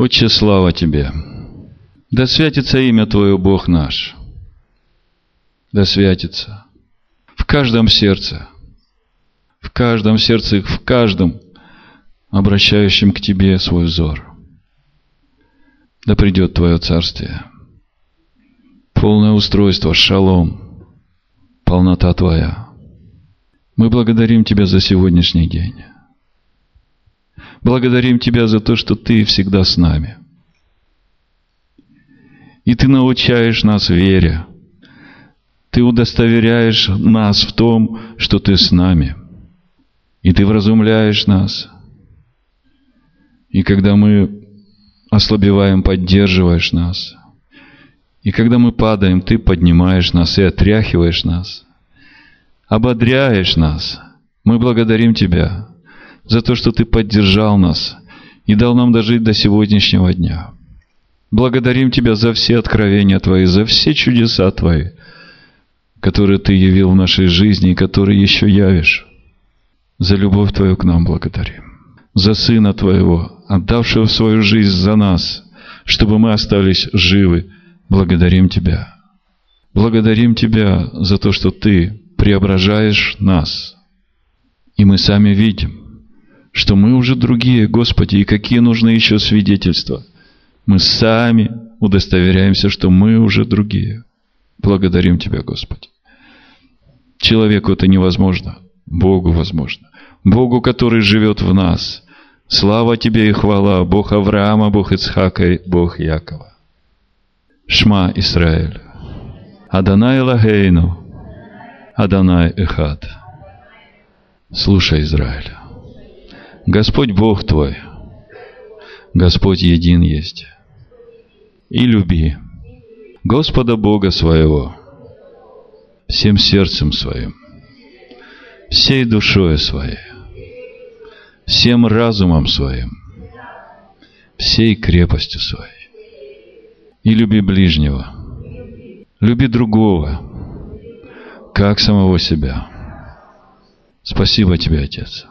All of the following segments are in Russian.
Отче, слава Тебе! Да святится имя Твое, Бог наш! Да святится в каждом сердце, в каждом сердце, в каждом обращающем к Тебе свой взор. Да придет Твое Царствие, полное устройство, шалом, полнота Твоя. Мы благодарим Тебя за сегодняшний день. Благодарим Тебя за то, что Ты всегда с нами. И Ты научаешь нас вере. Ты удостоверяешь нас в том, что Ты с нами. И Ты вразумляешь нас. И когда мы ослабеваем, поддерживаешь нас. И когда мы падаем, Ты поднимаешь нас и отряхиваешь нас. Ободряешь нас. Мы благодарим Тебя за то, что Ты поддержал нас и дал нам дожить до сегодняшнего дня. Благодарим Тебя за все откровения Твои, за все чудеса Твои, которые Ты явил в нашей жизни и которые еще явишь. За любовь Твою к нам благодарим. За Сына Твоего, отдавшего свою жизнь за нас, чтобы мы остались живы. Благодарим Тебя. Благодарим Тебя за то, что Ты преображаешь нас. И мы сами видим, что мы уже другие, Господи, и какие нужны еще свидетельства. Мы сами удостоверяемся, что мы уже другие. Благодарим Тебя, Господи. Человеку это невозможно, Богу возможно. Богу, который живет в нас. Слава Тебе и хвала, Бог Авраама, Бог Ицхака и Бог Якова. Шма Исраэль. Адонай Лагейну. Адонай Эхад. Слушай, Израиль. Господь Бог твой, Господь един есть. И люби Господа Бога своего всем сердцем своим, всей душой своей, всем разумом своим, всей крепостью своей. И люби ближнего, люби другого, как самого себя. Спасибо тебе, Отец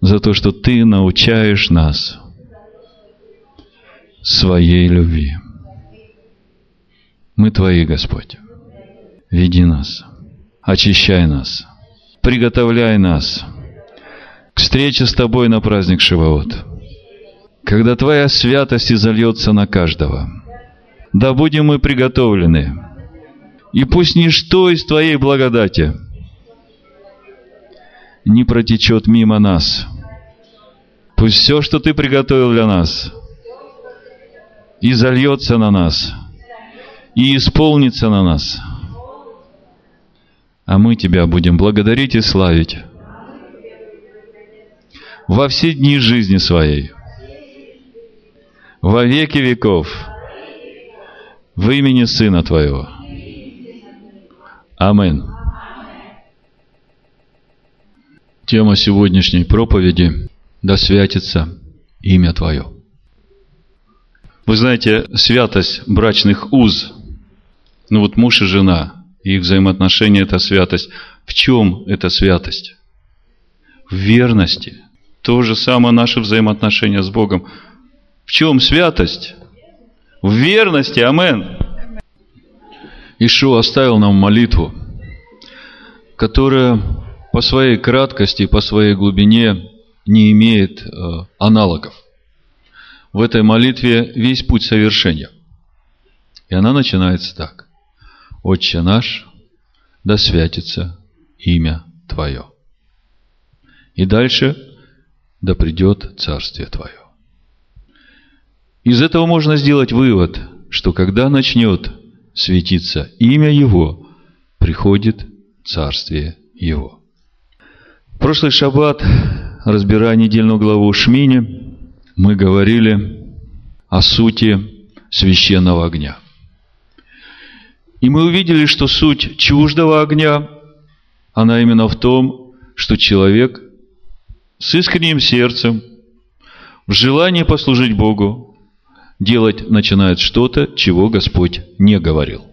за то, что Ты научаешь нас своей любви. Мы Твои, Господь. Веди нас, очищай нас, приготовляй нас к встрече с Тобой на праздник Шивоот, когда Твоя святость изольется на каждого. Да будем мы приготовлены, и пусть ничто из Твоей благодати – не протечет мимо нас. Пусть все, что Ты приготовил для нас, и зальется на нас, и исполнится на нас. А мы Тебя будем благодарить и славить во все дни жизни своей, во веки веков, в имени Сына Твоего. Аминь. Тема сегодняшней проповеди «Да святится имя Твое». Вы знаете, святость брачных уз, ну вот муж и жена, их взаимоотношения – это святость. В чем эта святость? В верности. То же самое наше взаимоотношение с Богом. В чем святость? В верности. Амен. Ишуа оставил нам молитву, которая по своей краткости, по своей глубине не имеет э, аналогов. В этой молитве весь путь совершения. И она начинается так. Отче наш, да святится имя Твое. И дальше, да придет Царствие Твое. Из этого можно сделать вывод, что когда начнет светиться имя Его, приходит Царствие Его. Прошлый шаббат, разбирая недельную главу Шмини, мы говорили о сути священного огня. И мы увидели, что суть чуждого огня, она именно в том, что человек с искренним сердцем, в желании послужить Богу, делать начинает что-то, чего Господь не говорил.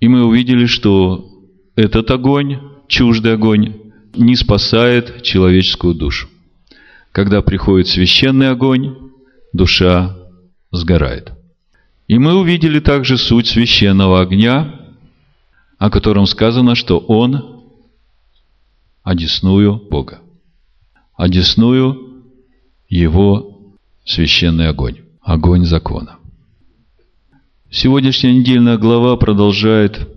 И мы увидели, что этот огонь, чуждый огонь, не спасает человеческую душу. Когда приходит священный огонь, душа сгорает. И мы увидели также суть священного огня, о котором сказано, что он одесную Бога, одесную его священный огонь, огонь закона. Сегодняшняя недельная глава продолжает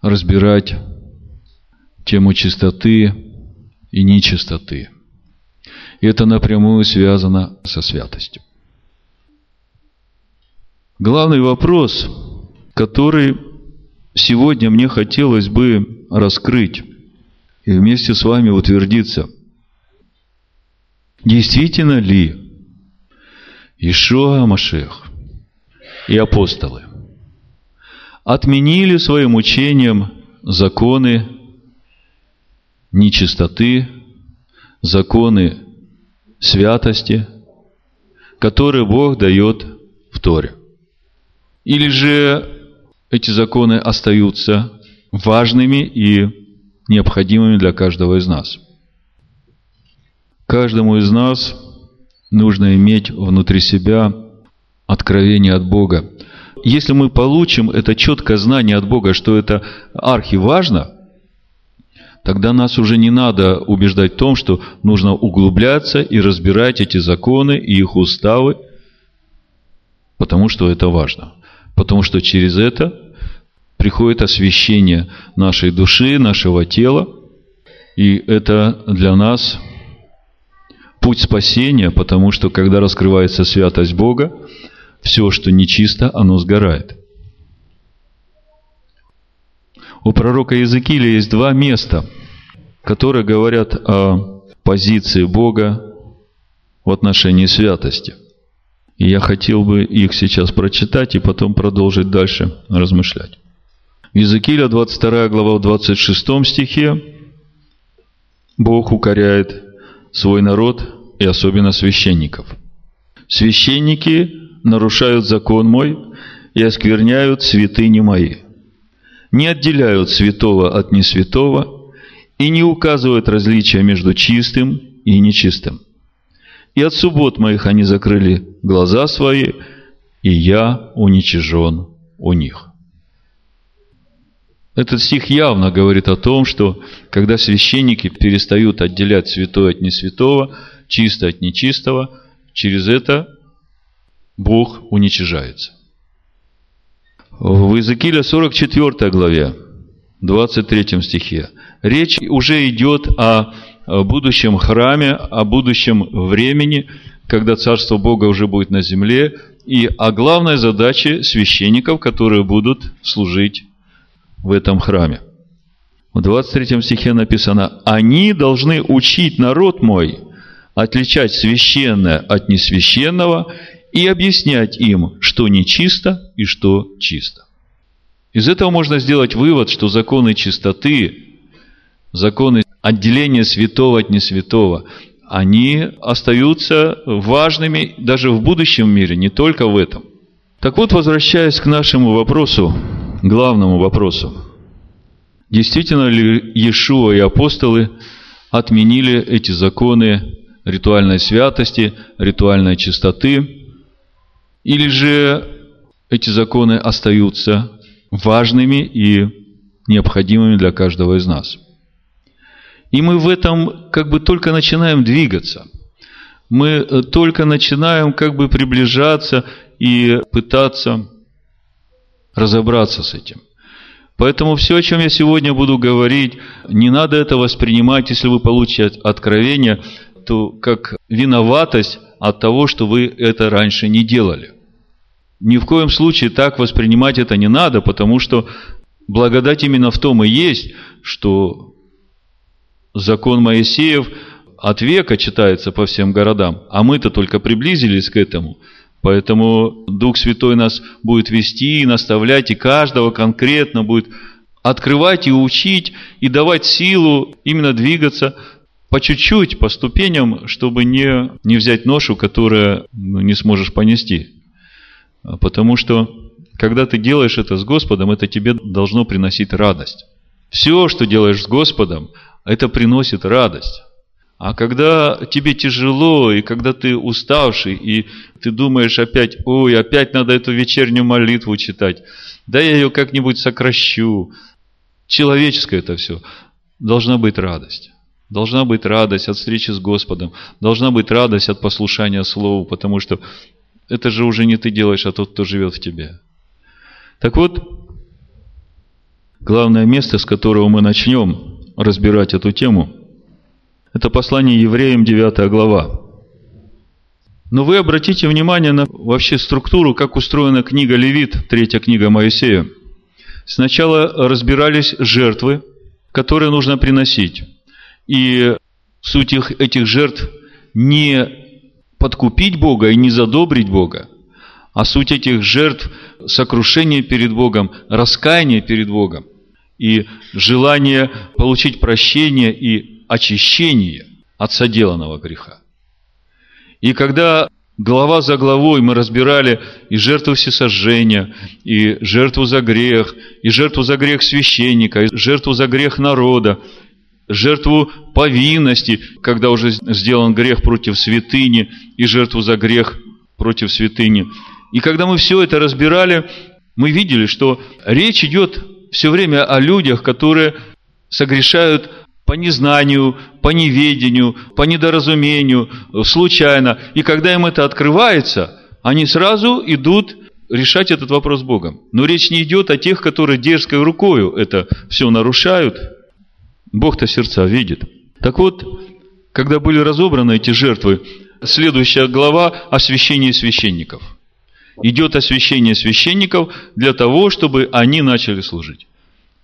разбирать тему чистоты и нечистоты. И это напрямую связано со святостью. Главный вопрос, который сегодня мне хотелось бы раскрыть и вместе с вами утвердиться. Действительно ли Ишуа Машех и апостолы отменили своим учением законы нечистоты, законы святости, которые Бог дает в Торе? Или же эти законы остаются важными и необходимыми для каждого из нас? Каждому из нас нужно иметь внутри себя откровение от Бога. Если мы получим это четкое знание от Бога, что это архиважно, тогда нас уже не надо убеждать в том, что нужно углубляться и разбирать эти законы и их уставы, потому что это важно. Потому что через это приходит освящение нашей души, нашего тела. И это для нас путь спасения, потому что когда раскрывается святость Бога, все, что нечисто, оно сгорает. У пророка Иезекииля есть два места, которые говорят о позиции Бога в отношении святости. И я хотел бы их сейчас прочитать и потом продолжить дальше размышлять. Иезекииля, 22 глава, в 26 стихе Бог укоряет свой народ и особенно священников. Священники нарушают закон мой и оскверняют святыни мои. Не отделяют святого от несвятого и не указывают различия между чистым и нечистым – и от суббот моих они закрыли глаза свои, и я уничижен у них. Этот стих явно говорит о том, что когда священники перестают отделять святое от несвятого, чистое от нечистого, через это Бог уничижается. В Иезекииля 44 главе, 23 стихе, речь уже идет о будущем храме, о будущем времени, когда Царство Бога уже будет на земле, и о главной задаче священников, которые будут служить в этом храме. В 23 стихе написано, «Они должны учить народ мой отличать священное от несвященного и объяснять им, что нечисто и что чисто». Из этого можно сделать вывод, что законы чистоты, законы отделение святого от несвятого, они остаются важными даже в будущем мире, не только в этом. Так вот, возвращаясь к нашему вопросу, главному вопросу. Действительно ли Иешуа и апостолы отменили эти законы ритуальной святости, ритуальной чистоты? Или же эти законы остаются важными и необходимыми для каждого из нас? И мы в этом как бы только начинаем двигаться. Мы э, только начинаем как бы приближаться и пытаться разобраться с этим. Поэтому все, о чем я сегодня буду говорить, не надо это воспринимать, если вы получите откровение, то как виноватость от того, что вы это раньше не делали. Ни в коем случае так воспринимать это не надо, потому что благодать именно в том и есть, что закон Моисеев от века читается по всем городам, а мы-то только приблизились к этому. Поэтому Дух Святой нас будет вести и наставлять, и каждого конкретно будет открывать и учить, и давать силу именно двигаться по чуть-чуть, по ступеням, чтобы не, не взять ношу, которую ну, не сможешь понести. Потому что, когда ты делаешь это с Господом, это тебе должно приносить радость. Все, что делаешь с Господом, это приносит радость. А когда тебе тяжело, и когда ты уставший, и ты думаешь опять, ой, опять надо эту вечернюю молитву читать, да я ее как-нибудь сокращу. Человеческое это все. Должна быть радость. Должна быть радость от встречи с Господом. Должна быть радость от послушания Слову, потому что это же уже не ты делаешь, а тот, кто живет в тебе. Так вот, главное место, с которого мы начнем разбирать эту тему, это послание евреям 9 глава. Но вы обратите внимание на вообще структуру, как устроена книга Левит, третья книга Моисея. Сначала разбирались жертвы, которые нужно приносить. И суть их, этих жертв не подкупить Бога и не задобрить Бога, а суть этих жертв – сокрушение перед Богом, раскаяние перед Богом и желание получить прощение и очищение от соделанного греха. И когда глава за главой мы разбирали и жертву всесожжения, и жертву за грех, и жертву за грех священника, и жертву за грех народа, жертву повинности, когда уже сделан грех против святыни, и жертву за грех против святыни. И когда мы все это разбирали, мы видели, что речь идет все время о людях, которые согрешают по незнанию, по неведению, по недоразумению, случайно. И когда им это открывается, они сразу идут решать этот вопрос Богом. Но речь не идет о тех, которые дерзкой рукою это все нарушают, Бог-то сердца видит. Так вот, когда были разобраны эти жертвы, следующая глава – освящение священников. Идет освящение священников для того, чтобы они начали служить.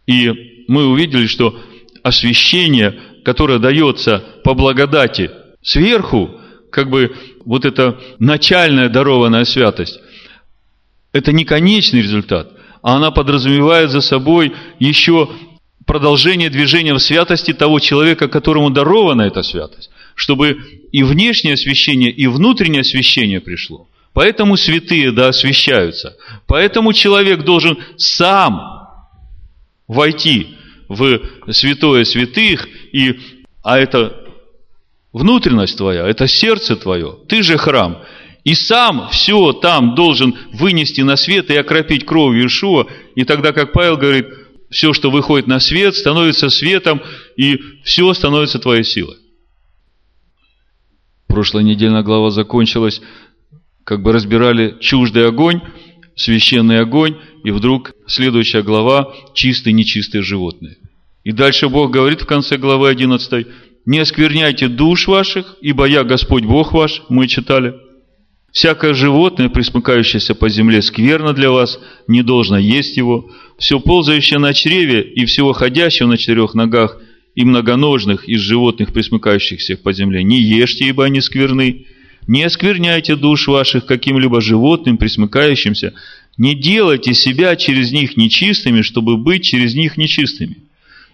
И мы увидели, что освящение, которое дается по благодати сверху, как бы вот эта начальная дарованная святость, это не конечный результат, а она подразумевает за собой еще продолжение движения в святости того человека, которому дарована эта святость, чтобы и внешнее освящение, и внутреннее освящение пришло. Поэтому святые да освящаются. Поэтому человек должен сам войти в святое святых, и, а это внутренность твоя, это сердце твое, ты же храм. И сам все там должен вынести на свет и окропить кровью Иешуа. И тогда, как Павел говорит, все, что выходит на свет, становится светом, и все становится твоей силой. Прошлая недельная глава закончилась, как бы разбирали чуждый огонь, священный огонь, и вдруг следующая глава – чистые, нечистые животные. И дальше Бог говорит в конце главы 11, «Не оскверняйте душ ваших, ибо я Господь Бог ваш», мы читали – Всякое животное, присмыкающееся по земле, скверно для вас, не должно есть его. Все ползающее на чреве и всего ходящего на четырех ногах и многоножных из животных, присмыкающихся по земле, не ешьте, ибо они скверны. Не оскверняйте душ ваших каким-либо животным, присмыкающимся. Не делайте себя через них нечистыми, чтобы быть через них нечистыми.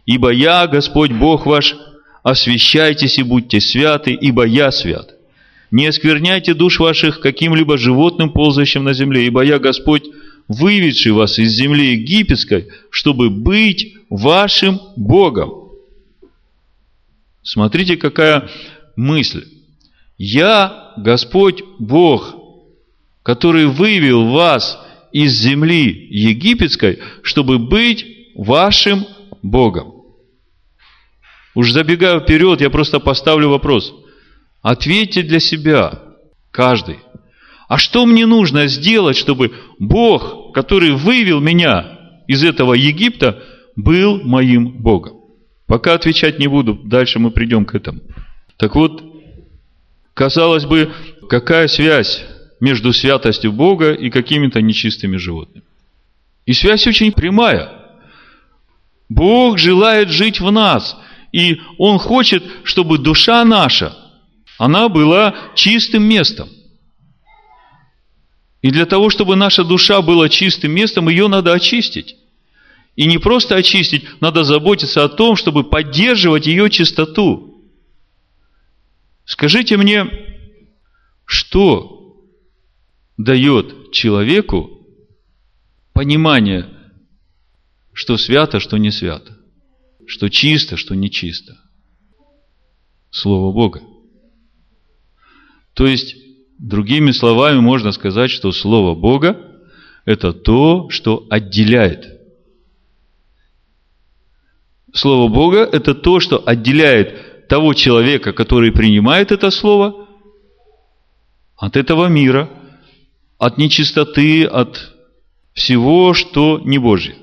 Ибо я, Господь Бог ваш, освящайтесь и будьте святы, ибо я свят. Не оскверняйте душ ваших каким-либо животным, ползающим на земле, ибо я Господь, выведший вас из земли египетской, чтобы быть вашим Богом. Смотрите, какая мысль. Я Господь Бог, который вывел вас из земли египетской, чтобы быть вашим Богом. Уж забегая вперед, я просто поставлю вопрос – Ответьте для себя, каждый. А что мне нужно сделать, чтобы Бог, который вывел меня из этого Египта, был моим Богом? Пока отвечать не буду, дальше мы придем к этому. Так вот, казалось бы, какая связь между святостью Бога и какими-то нечистыми животными? И связь очень прямая. Бог желает жить в нас, и Он хочет, чтобы душа наша – она была чистым местом. И для того, чтобы наша душа была чистым местом, ее надо очистить. И не просто очистить, надо заботиться о том, чтобы поддерживать ее чистоту. Скажите мне, что дает человеку понимание, что свято, что не свято, что чисто, что не чисто? Слово Бога. То есть, другими словами, можно сказать, что Слово Бога – это то, что отделяет. Слово Бога – это то, что отделяет того человека, который принимает это Слово, от этого мира, от нечистоты, от всего, что не Божье.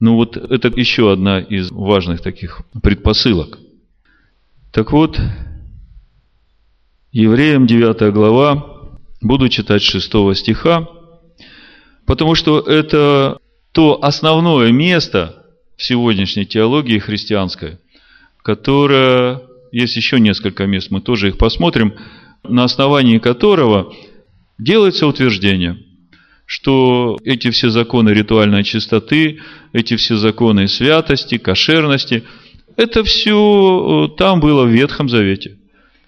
Ну вот это еще одна из важных таких предпосылок. Так вот, Евреям 9 глава, буду читать 6 стиха, потому что это то основное место в сегодняшней теологии христианской, которое, есть еще несколько мест, мы тоже их посмотрим, на основании которого делается утверждение, что эти все законы ритуальной чистоты, эти все законы святости, кошерности, это все э, там было в Ветхом Завете.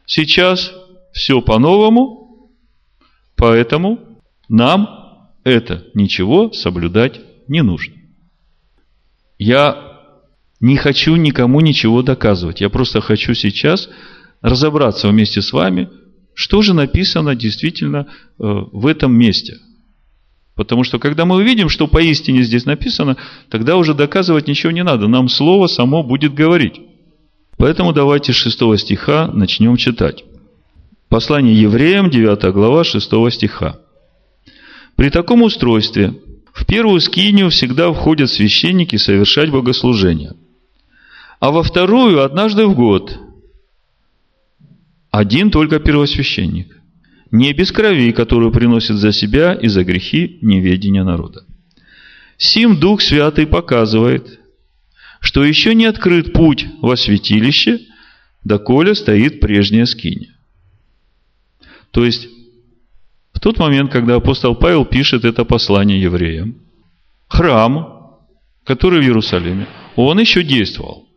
Сейчас все по-новому, поэтому нам это ничего соблюдать не нужно. Я не хочу никому ничего доказывать. Я просто хочу сейчас разобраться вместе с вами, что же написано действительно э, в этом месте. Потому что когда мы увидим, что поистине здесь написано, тогда уже доказывать ничего не надо. Нам слово само будет говорить. Поэтому давайте с 6 стиха начнем читать. Послание евреям, 9 глава, 6 стиха. При таком устройстве в первую скинию всегда входят священники совершать богослужение. А во вторую однажды в год один только первосвященник. Не без крови, которую приносит за себя и за грехи неведения народа. Сим Дух Святый показывает, что еще не открыт путь во святилище, доколе стоит прежняя скиния. То есть, в тот момент, когда апостол Павел пишет это послание евреям, храм, который в Иерусалиме, он еще действовал.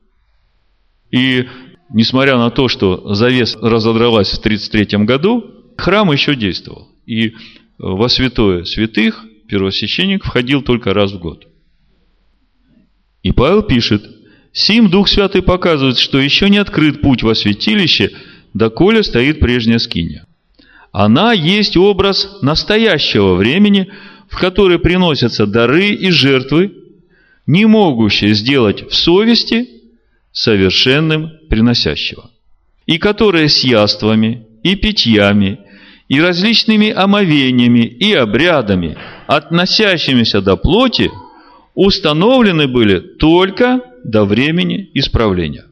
И несмотря на то, что завес разодралась в 1933 году, храм еще действовал. И во святое святых первосвященник входил только раз в год. И Павел пишет, «Сим Дух Святый показывает, что еще не открыт путь во святилище, доколе стоит прежняя скиния. Она есть образ настоящего времени, в который приносятся дары и жертвы, не могущие сделать в совести совершенным приносящего, и которые с яствами и питьями и различными омовениями и обрядами, относящимися до плоти, установлены были только до времени исправления.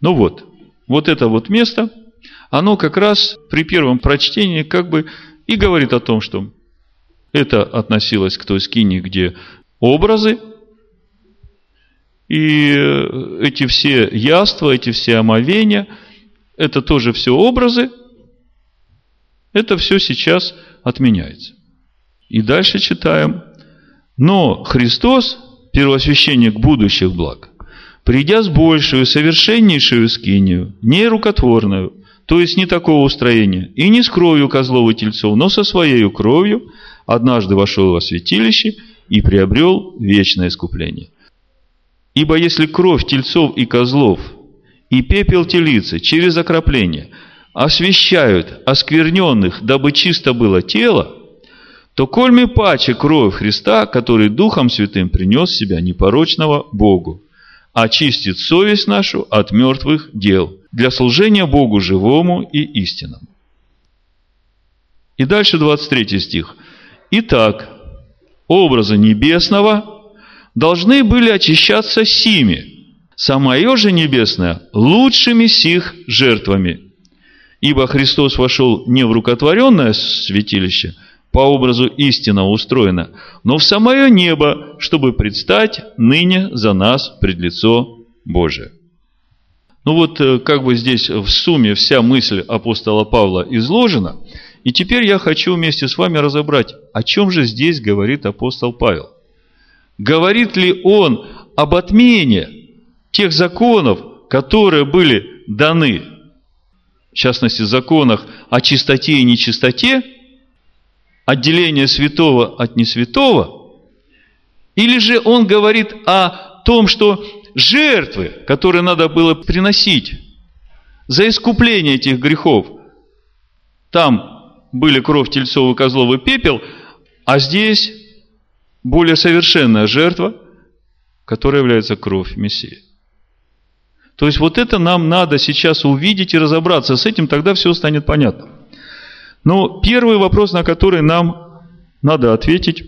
Ну вот, вот это вот место – оно как раз при первом прочтении как бы и говорит о том, что это относилось к той скине, где образы, и эти все яства, эти все омовения, это тоже все образы, это все сейчас отменяется. И дальше читаем. Но Христос, первосвященник будущих благ, придя с большую, совершеннейшую скинию, не рукотворную, то есть не такого устроения, и не с кровью козлов и тельцов, но со своей кровью, однажды вошел во святилище и приобрел вечное искупление. Ибо если кровь тельцов и козлов и пепел телицы через окропление освящают оскверненных, дабы чисто было тело, то кольми паче кровь Христа, который Духом Святым принес себя непорочного Богу, очистит совесть нашу от мертвых дел для служения Богу живому и истинному. И дальше 23 стих. Итак, образы небесного должны были очищаться сими, самое же небесное лучшими сих жертвами. Ибо Христос вошел не в рукотворенное святилище – по образу истинно устроено, но в самое небо, чтобы предстать ныне за нас пред лицо Божие. Ну вот, э, как бы здесь в сумме вся мысль апостола Павла изложена, и теперь я хочу вместе с вами разобрать, о чем же здесь говорит апостол Павел. Говорит ли он об отмене тех законов, которые были даны, в частности, законах о чистоте и нечистоте, отделение святого от несвятого, или же он говорит о том, что жертвы, которые надо было приносить за искупление этих грехов. Там были кровь тельцов и козлов и пепел, а здесь более совершенная жертва, которая является кровь Мессии. То есть вот это нам надо сейчас увидеть и разобраться с этим, тогда все станет понятно. Но первый вопрос, на который нам надо ответить,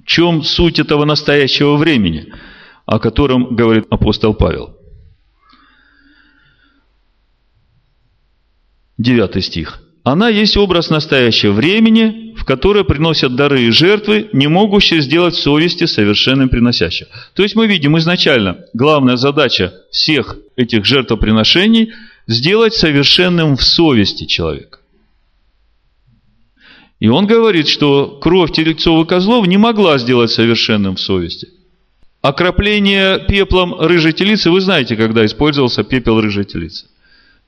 в чем суть этого настоящего времени, о котором говорит апостол Павел. Девятый стих. Она есть образ настоящего времени, в которое приносят дары и жертвы, не могущие сделать совести совершенным приносящим. То есть мы видим изначально, главная задача всех этих жертвоприношений – сделать совершенным в совести человека. И он говорит, что кровь телецов и козлов не могла сделать совершенным в совести. Окропление пеплом рыжей телицы, вы знаете, когда использовался пепел рыжей телицы.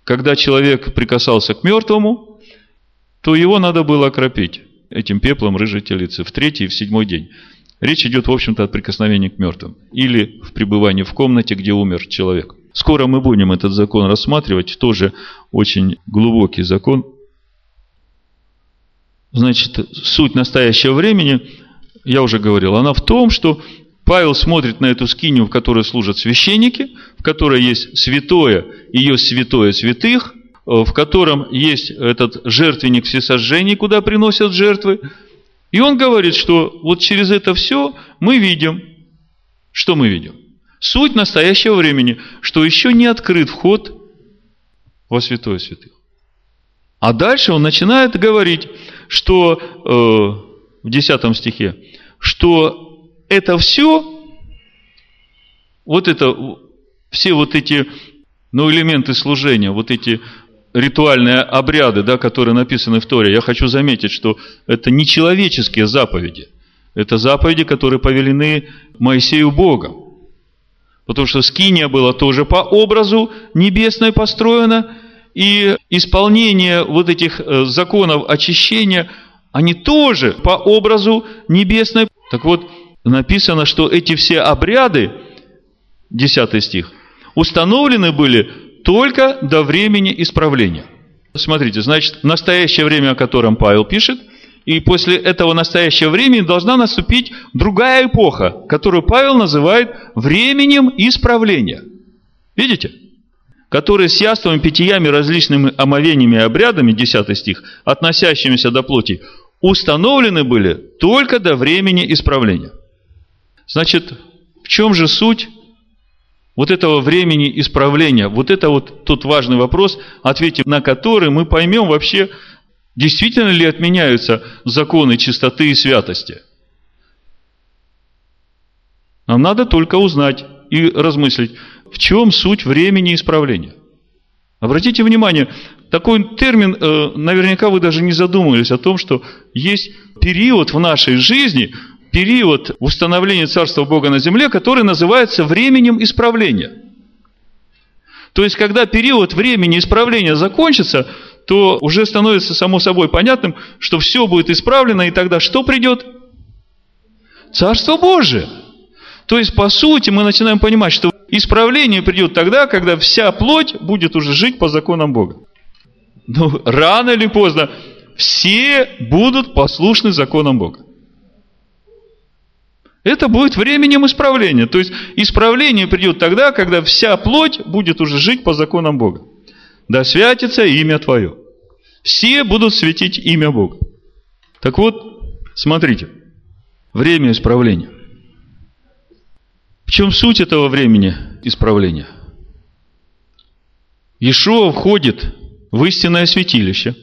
Когда человек прикасался к мертвому, то его надо было окропить этим пеплом рыжей телицы в третий и в седьмой день. Речь идет, в общем-то, о прикосновении к мертвым. Или в пребывании в комнате, где умер человек. Скоро мы будем этот закон рассматривать. Тоже очень глубокий закон. Значит, суть настоящего времени, я уже говорил, она в том, что Павел смотрит на эту скинию, в которой служат священники, в которой есть святое есть святое святых, в котором есть этот жертвенник всесожжений, куда приносят жертвы. И он говорит, что вот через это все мы видим, что мы видим? Суть настоящего времени, что еще не открыт вход во святое святых. А дальше он начинает говорить, что э, в 10 стихе, что это все, вот это, все вот эти, ну, элементы служения, вот эти ритуальные обряды, да, которые написаны в Торе, я хочу заметить, что это не человеческие заповеди. Это заповеди, которые повелены Моисею Богом. Потому что Скиния была тоже по образу небесной построена, и исполнение вот этих э, законов очищения, они тоже по образу небесной. Так вот, написано, что эти все обряды, 10 стих, установлены были только до времени исправления. Смотрите, значит, настоящее время, о котором Павел пишет, и после этого настоящего времени должна наступить другая эпоха, которую Павел называет временем исправления. Видите? которые с яством, питьями, различными омовениями и обрядами, 10 стих, относящимися до плоти, установлены были только до времени исправления. Значит, в чем же суть вот этого времени исправления? Вот это вот тот важный вопрос, ответив на который мы поймем вообще, действительно ли отменяются законы чистоты и святости. Нам надо только узнать и размыслить, в чем суть времени исправления. Обратите внимание, такой термин, э, наверняка вы даже не задумывались о том, что есть период в нашей жизни, период установления Царства Бога на земле, который называется временем исправления. То есть, когда период времени исправления закончится, то уже становится само собой понятным, что все будет исправлено, и тогда что придет? Царство Божие. То есть, по сути, мы начинаем понимать, что Исправление придет тогда, когда вся плоть будет уже жить по законам Бога. Но ну, рано или поздно все будут послушны законам Бога. Это будет временем исправления. То есть исправление придет тогда, когда вся плоть будет уже жить по законам Бога. Да святится имя Твое. Все будут светить имя Бога. Так вот, смотрите, время исправления – в чем суть этого времени исправления? Иешуа входит в истинное святилище.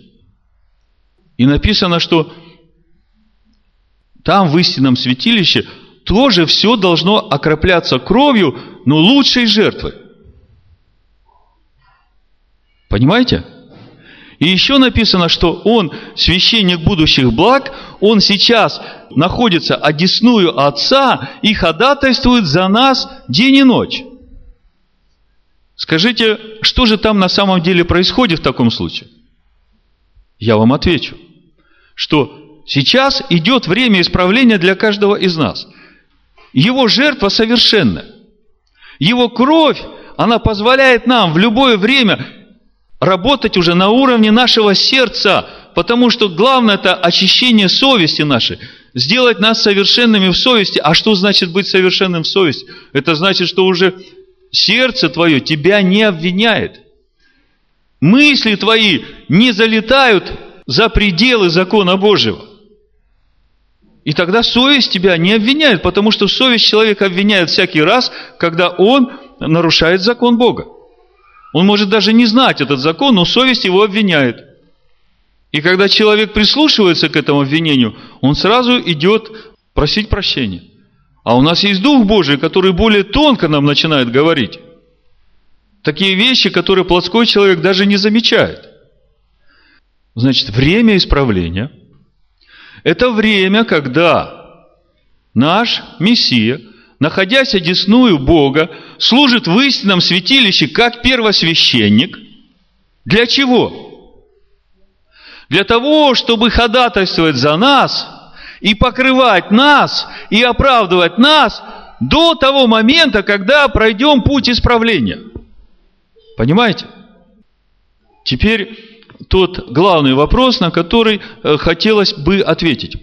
И написано, что там в истинном святилище тоже все должно окропляться кровью, но лучшей жертвы. Понимаете? И еще написано, что он священник будущих благ, он сейчас находится одесную Отца и ходатайствует за нас день и ночь. Скажите, что же там на самом деле происходит в таком случае? Я вам отвечу, что сейчас идет время исправления для каждого из нас. Его жертва совершенна. Его кровь, она позволяет нам в любое время работать уже на уровне нашего сердца, потому что главное это очищение совести нашей, сделать нас совершенными в совести. А что значит быть совершенным в совести? Это значит, что уже сердце твое тебя не обвиняет. Мысли твои не залетают за пределы закона Божьего. И тогда совесть тебя не обвиняет, потому что совесть человека обвиняет всякий раз, когда он нарушает закон Бога. Он может даже не знать этот закон, но совесть его обвиняет. И когда человек прислушивается к этому обвинению, он сразу идет просить прощения. А у нас есть Дух Божий, который более тонко нам начинает говорить. Такие вещи, которые плотской человек даже не замечает. Значит, время исправления – это время, когда наш Мессия, находясь одесную Бога, служит в истинном святилище как первосвященник. Для чего? Для того, чтобы ходатайствовать за нас и покрывать нас и оправдывать нас до того момента, когда пройдем путь исправления. Понимаете? Теперь тот главный вопрос, на который э, хотелось бы ответить.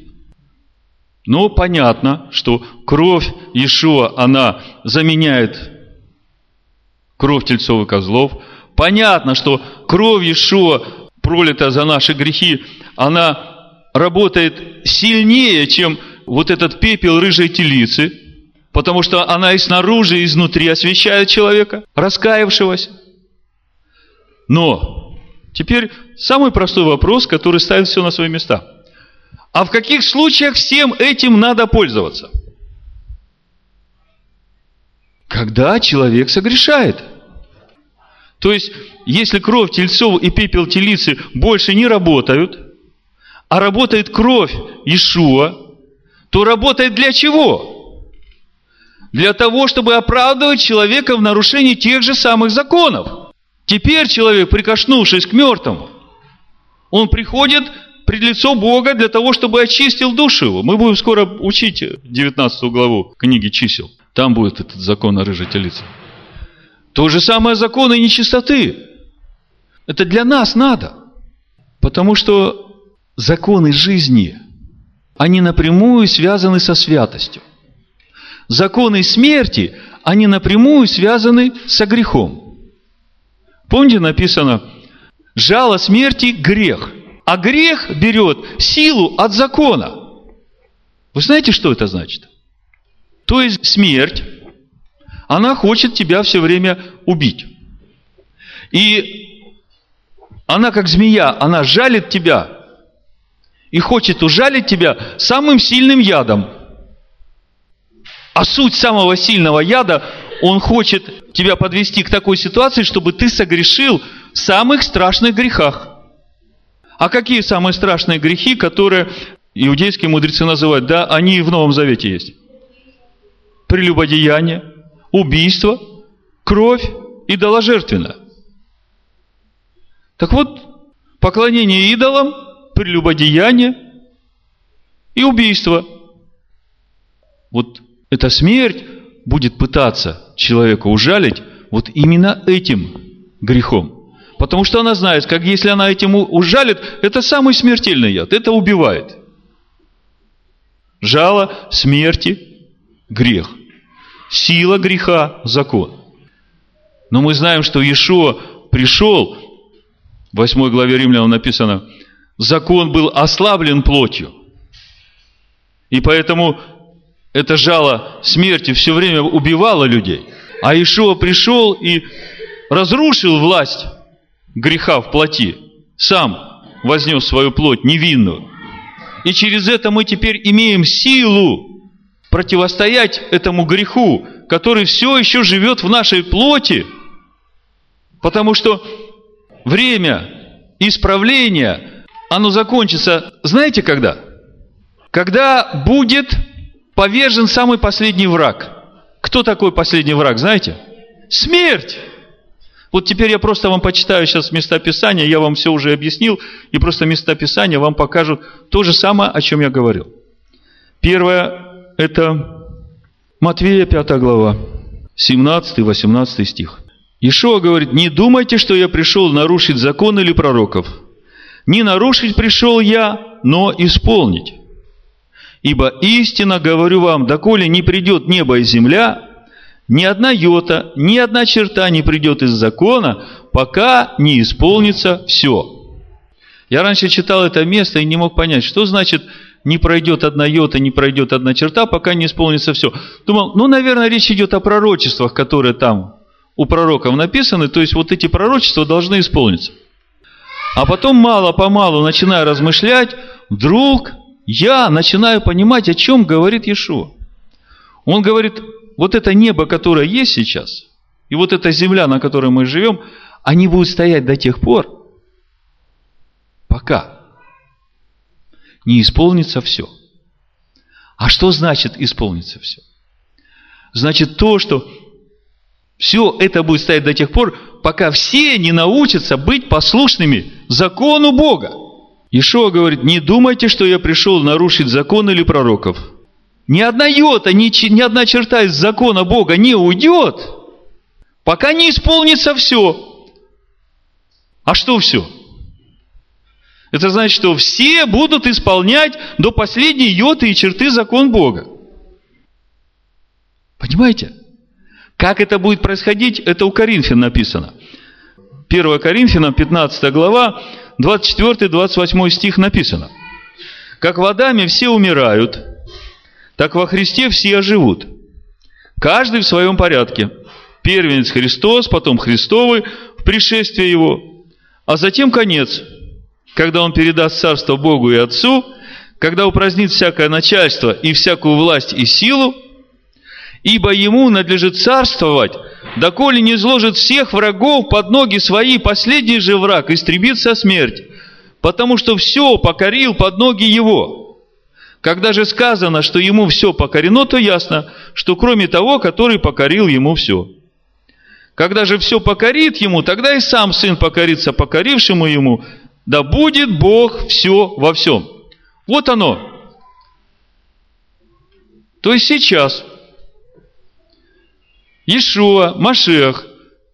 Ну, понятно, что кровь Иешуа, она заменяет кровь тельцов и козлов. Понятно, что кровь Иешуа, пролита за наши грехи, она работает сильнее, чем вот этот пепел рыжей телицы, потому что она и снаружи, и изнутри освещает человека, раскаявшегося. Но теперь самый простой вопрос, который ставит все на свои места. А в каких случаях всем этим надо пользоваться? Когда человек согрешает. То есть, если кровь тельцов и пепел телицы больше не работают, а работает кровь Ишуа, то работает для чего? Для того, чтобы оправдывать человека в нарушении тех же самых законов. Теперь человек, прикоснувшись к мертвому, он приходит пред лицо Бога для того, чтобы очистил душу его. Мы будем скоро учить 19 главу книги чисел. Там будет этот закон о рыжей телице. То же самое законы нечистоты. Это для нас надо. Потому что законы жизни, они напрямую связаны со святостью. Законы смерти, они напрямую связаны со грехом. Помните, написано, жало смерти – грех. А грех берет силу от закона. Вы знаете, что это значит? То есть смерть, она хочет тебя все время убить. И она как змея, она жалит тебя и хочет ужалить тебя самым сильным ядом. А суть самого сильного яда он хочет тебя подвести к такой ситуации, чтобы ты согрешил самых страшных грехах. А какие самые страшные грехи, которые иудейские мудрецы называют? Да, они и в Новом Завете есть. Прелюбодеяние, убийство, кровь и доложертвенно. Так вот, поклонение идолам, прелюбодеяние и убийство. Вот эта смерть будет пытаться человека ужалить вот именно этим грехом. Потому что она знает, как если она этим ужалит, это самый смертельный яд, это убивает. Жало смерти – грех. Сила греха – закон. Но мы знаем, что Иешуа пришел, в 8 главе Римлянам написано, закон был ослаблен плотью. И поэтому это жало смерти все время убивало людей. А Ишуа пришел и разрушил власть греха в плоти. Сам вознес свою плоть невинную. И через это мы теперь имеем силу противостоять этому греху, который все еще живет в нашей плоти. Потому что время исправления, оно закончится, знаете когда? Когда будет повержен самый последний враг. Кто такой последний враг, знаете? Смерть! Вот теперь я просто вам почитаю сейчас места Писания, я вам все уже объяснил, и просто места Писания вам покажут то же самое, о чем я говорил. Первое – это Матвея 5 глава, 17-18 стих. Ишуа говорит, не думайте, что я пришел нарушить закон или пророков. Не нарушить пришел я, но исполнить. Ибо истинно говорю вам, доколе не придет небо и земля, ни одна йота, ни одна черта не придет из закона, пока не исполнится все. Я раньше читал это место и не мог понять, что значит не пройдет одна йота, не пройдет одна черта, пока не исполнится все. Думал, ну, наверное, речь идет о пророчествах, которые там у пророков написаны, то есть вот эти пророчества должны исполниться. А потом мало-помалу, начиная размышлять, вдруг я начинаю понимать, о чем говорит Иешуа. Он говорит, вот это небо, которое есть сейчас, и вот эта земля, на которой мы живем, они будут стоять до тех пор, пока не исполнится все. А что значит исполнится все? Значит то, что все это будет стоять до тех пор, пока все не научатся быть послушными закону Бога. Ишуа говорит, не думайте, что я пришел нарушить закон или пророков – ни одна йота, ни, ни одна черта из закона Бога не уйдет, пока не исполнится все. А что все? Это значит, что все будут исполнять до последней йоты и черты закон Бога. Понимаете? Как это будет происходить, это у Коринфян написано. 1 Коринфянам, 15 глава, 24-28 стих написано. Как водами все умирают, так во Христе все оживут. Каждый в своем порядке. Первенец Христос, потом Христовый в пришествии Его, а затем конец, когда Он передаст царство Богу и Отцу, когда упразднит всякое начальство и всякую власть и силу, ибо Ему надлежит царствовать, доколе не изложит всех врагов под ноги свои, последний же враг истребит со смерть, потому что все покорил под ноги Его». Когда же сказано, что ему все покорено, то ясно, что кроме того, который покорил ему все. Когда же все покорит ему, тогда и сам сын покорится покорившему ему, да будет Бог все во всем. Вот оно. То есть сейчас Иешуа, Машех,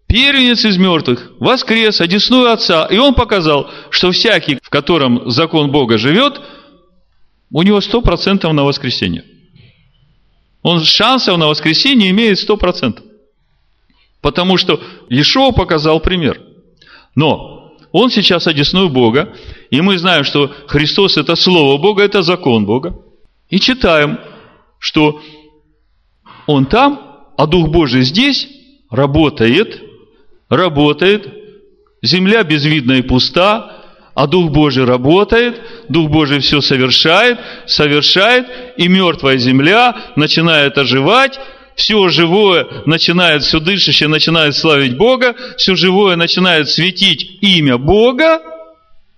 первенец из мертвых, воскрес, одесную Отца, и он показал, что всякий, в котором закон Бога живет – у него 100% на воскресенье. Он шансов на воскресенье имеет 100%. Потому что Ешо показал пример. Но он сейчас одесную Бога, и мы знаем, что Христос – это Слово Бога, это закон Бога. И читаем, что Он там, а Дух Божий здесь работает, работает, земля безвидна и пуста, а Дух Божий работает, Дух Божий все совершает, совершает, и мертвая земля начинает оживать, все живое начинает, все дышащее начинает славить Бога, все живое начинает светить имя Бога,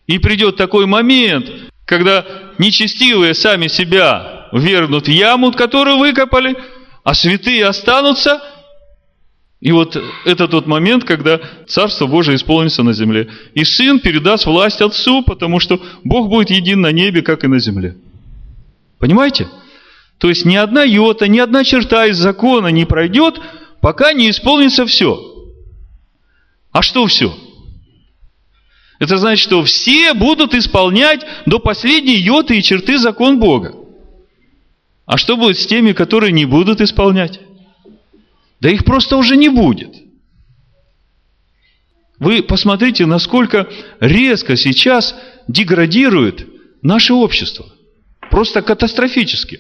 и придет такой момент, когда нечестивые сами себя вернут в яму, которую выкопали, а святые останутся – и вот это тот момент, когда Царство Божие исполнится на земле. И Сын передаст власть Отцу, потому что Бог будет един на небе, как и на земле. Понимаете? То есть ни одна йота, ни одна черта из закона не пройдет, пока не исполнится все. А что все? Это значит, что все будут исполнять до последней йоты и черты закон Бога. А что будет с теми, которые не будут исполнять? Да их просто уже не будет. Вы посмотрите, насколько резко сейчас деградирует наше общество. Просто катастрофически.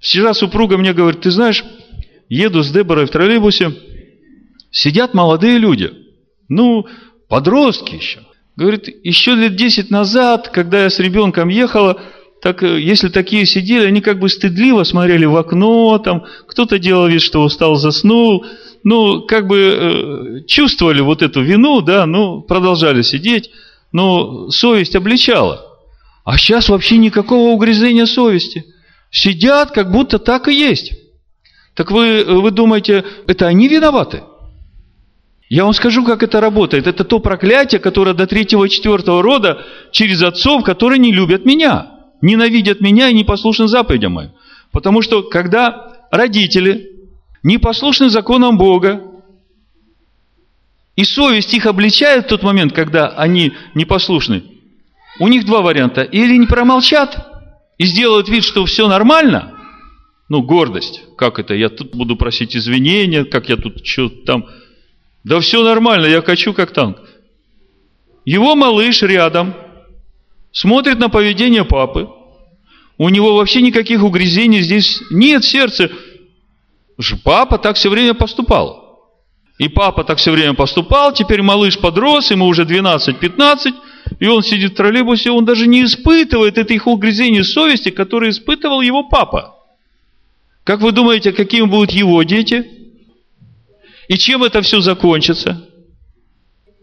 Вчера супруга мне говорит, ты знаешь, еду с Деборой в троллейбусе, сидят молодые люди, ну, подростки еще. Говорит, еще лет 10 назад, когда я с ребенком ехала, так э, если такие сидели, они как бы стыдливо смотрели в окно, там кто-то делал вид, что устал, заснул, ну, как бы э, чувствовали вот эту вину, да, ну, продолжали сидеть, но совесть обличала. А сейчас вообще никакого угрызения совести. Сидят, как будто так и есть. Так вы, вы думаете, это они виноваты? Я вам скажу, как это работает. Это то проклятие, которое до третьего и четвертого рода через отцов, которые не любят меня ненавидят меня и не послушны заповедям моим. Потому что, когда родители не послушны законам Бога, и совесть их обличает в тот момент, когда они непослушны, у них два варианта. Или не промолчат и сделают вид, что все нормально, ну, гордость, как это, я тут буду просить извинения, как я тут что там, да все нормально, я качу как танк. Его малыш рядом, смотрит на поведение папы, у него вообще никаких угрызений здесь нет сердце. Папа так все время поступал. И папа так все время поступал, теперь малыш подрос, ему уже 12-15, и он сидит в троллейбусе, он даже не испытывает этих угрызений совести, которые испытывал его папа. Как вы думаете, какими будут его дети? И чем это все закончится?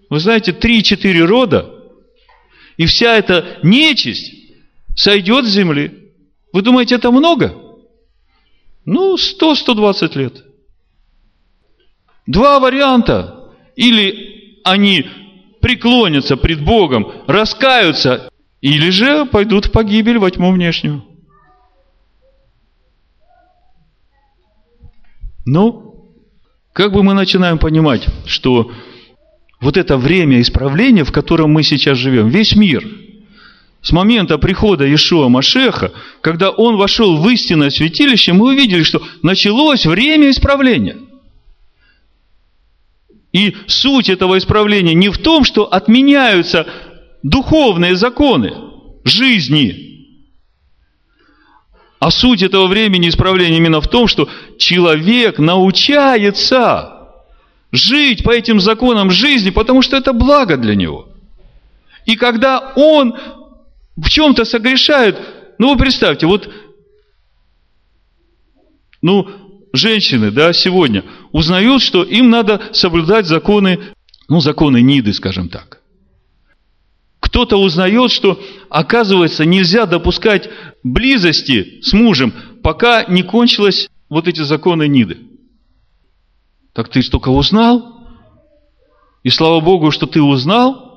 Вы знаете, 3-4 рода, и вся эта нечисть сойдет с земли. Вы думаете, это много? Ну, 100-120 лет. Два варианта. Или они преклонятся пред Богом, раскаются, или же пойдут в погибель во тьму внешнюю. Ну, как бы мы начинаем понимать, что вот это время исправления, в котором мы сейчас живем, весь мир, с момента прихода Ишуа Машеха, когда он вошел в истинное святилище, мы увидели, что началось время исправления – и суть этого исправления не в том, что отменяются духовные законы жизни, а суть этого времени исправления именно в том, что человек научается жить по этим законам жизни, потому что это благо для него. И когда он в чем-то согрешает, ну вы представьте, вот, ну, женщины, да, сегодня узнают, что им надо соблюдать законы, ну, законы Ниды, скажем так. Кто-то узнает, что, оказывается, нельзя допускать близости с мужем, пока не кончились вот эти законы Ниды. Так ты только узнал? И слава Богу, что ты узнал.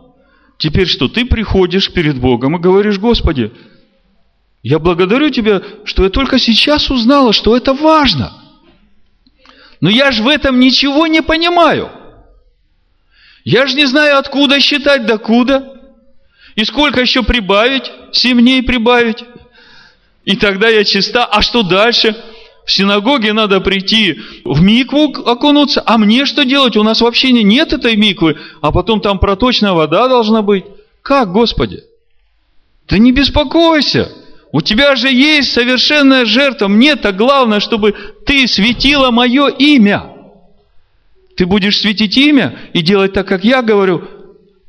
Теперь что? Ты приходишь перед Богом и говоришь, Господи, я благодарю Тебя, что я только сейчас узнала, что это важно – но я же в этом ничего не понимаю. Я же не знаю, откуда считать, докуда. И сколько еще прибавить, семь прибавить. И тогда я чиста. А что дальше? В синагоге надо прийти в микву окунуться. А мне что делать? У нас вообще нет этой миквы. А потом там проточная вода должна быть. Как, Господи? Да не беспокойся. У тебя же есть совершенная жертва. Мне-то главное, чтобы ты светила мое имя. Ты будешь светить имя и делать так, как я говорю.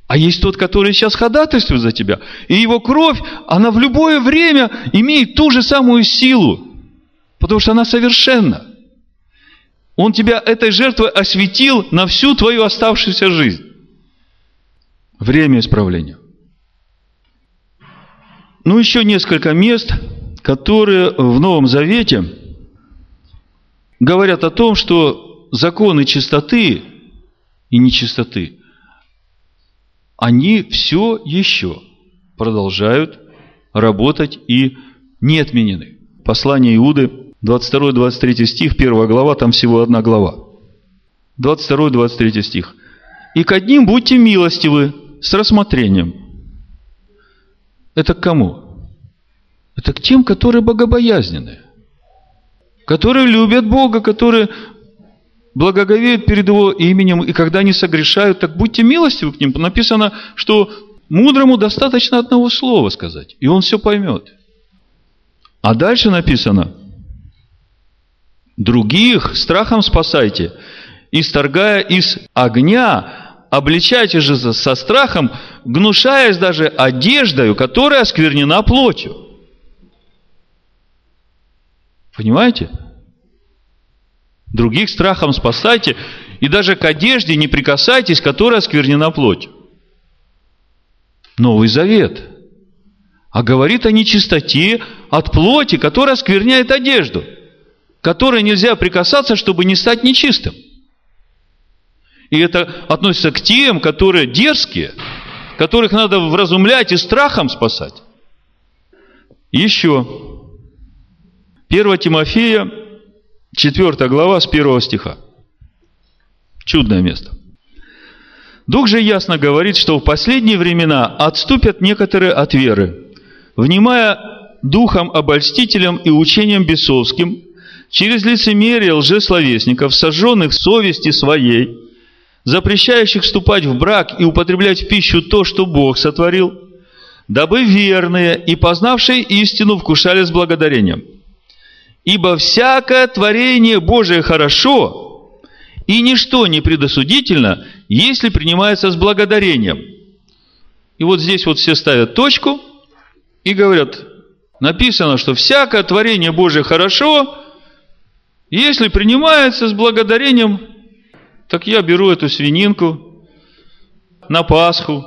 А есть тот, который сейчас ходатайствует за тебя. И его кровь, она в любое время имеет ту же самую силу. Потому что она совершенна. Он тебя этой жертвой осветил на всю твою оставшуюся жизнь. Время исправления. Ну, еще несколько мест, которые в Новом Завете говорят о том, что законы чистоты и нечистоты, они все еще продолжают работать и не отменены. Послание Иуды, 22-23 стих, 1 глава, там всего одна глава. 22-23 стих. «И к одним будьте милостивы с рассмотрением, это к кому? Это к тем, которые богобоязненные. Которые любят Бога, которые благоговеют перед Его именем, и когда они согрешают, так будьте милостивы к ним. Написано, что мудрому достаточно одного слова сказать, и он все поймет. А дальше написано, других страхом спасайте, исторгая из огня обличайте же со страхом, гнушаясь даже одеждою, которая осквернена плотью. Понимаете? Других страхом спасайте, и даже к одежде не прикасайтесь, которая осквернена плотью. Новый Завет. А говорит о нечистоте от плоти, которая оскверняет одежду, которой нельзя прикасаться, чтобы не стать нечистым. И это относится к тем, которые дерзкие, которых надо вразумлять и страхом спасать. Еще. 1 Тимофея, 4 глава, с 1 стиха. Чудное место. Дух же ясно говорит, что в последние времена отступят некоторые от веры, внимая духом обольстителям и учением бесовским, через лицемерие лжесловесников, сожженных совести своей, запрещающих вступать в брак и употреблять в пищу то, что Бог сотворил, дабы верные и познавшие истину вкушали с благодарением. Ибо всякое творение Божие хорошо, и ничто не предосудительно, если принимается с благодарением. И вот здесь вот все ставят точку и говорят, написано, что всякое творение Божие хорошо, если принимается с благодарением, так я беру эту свининку на Пасху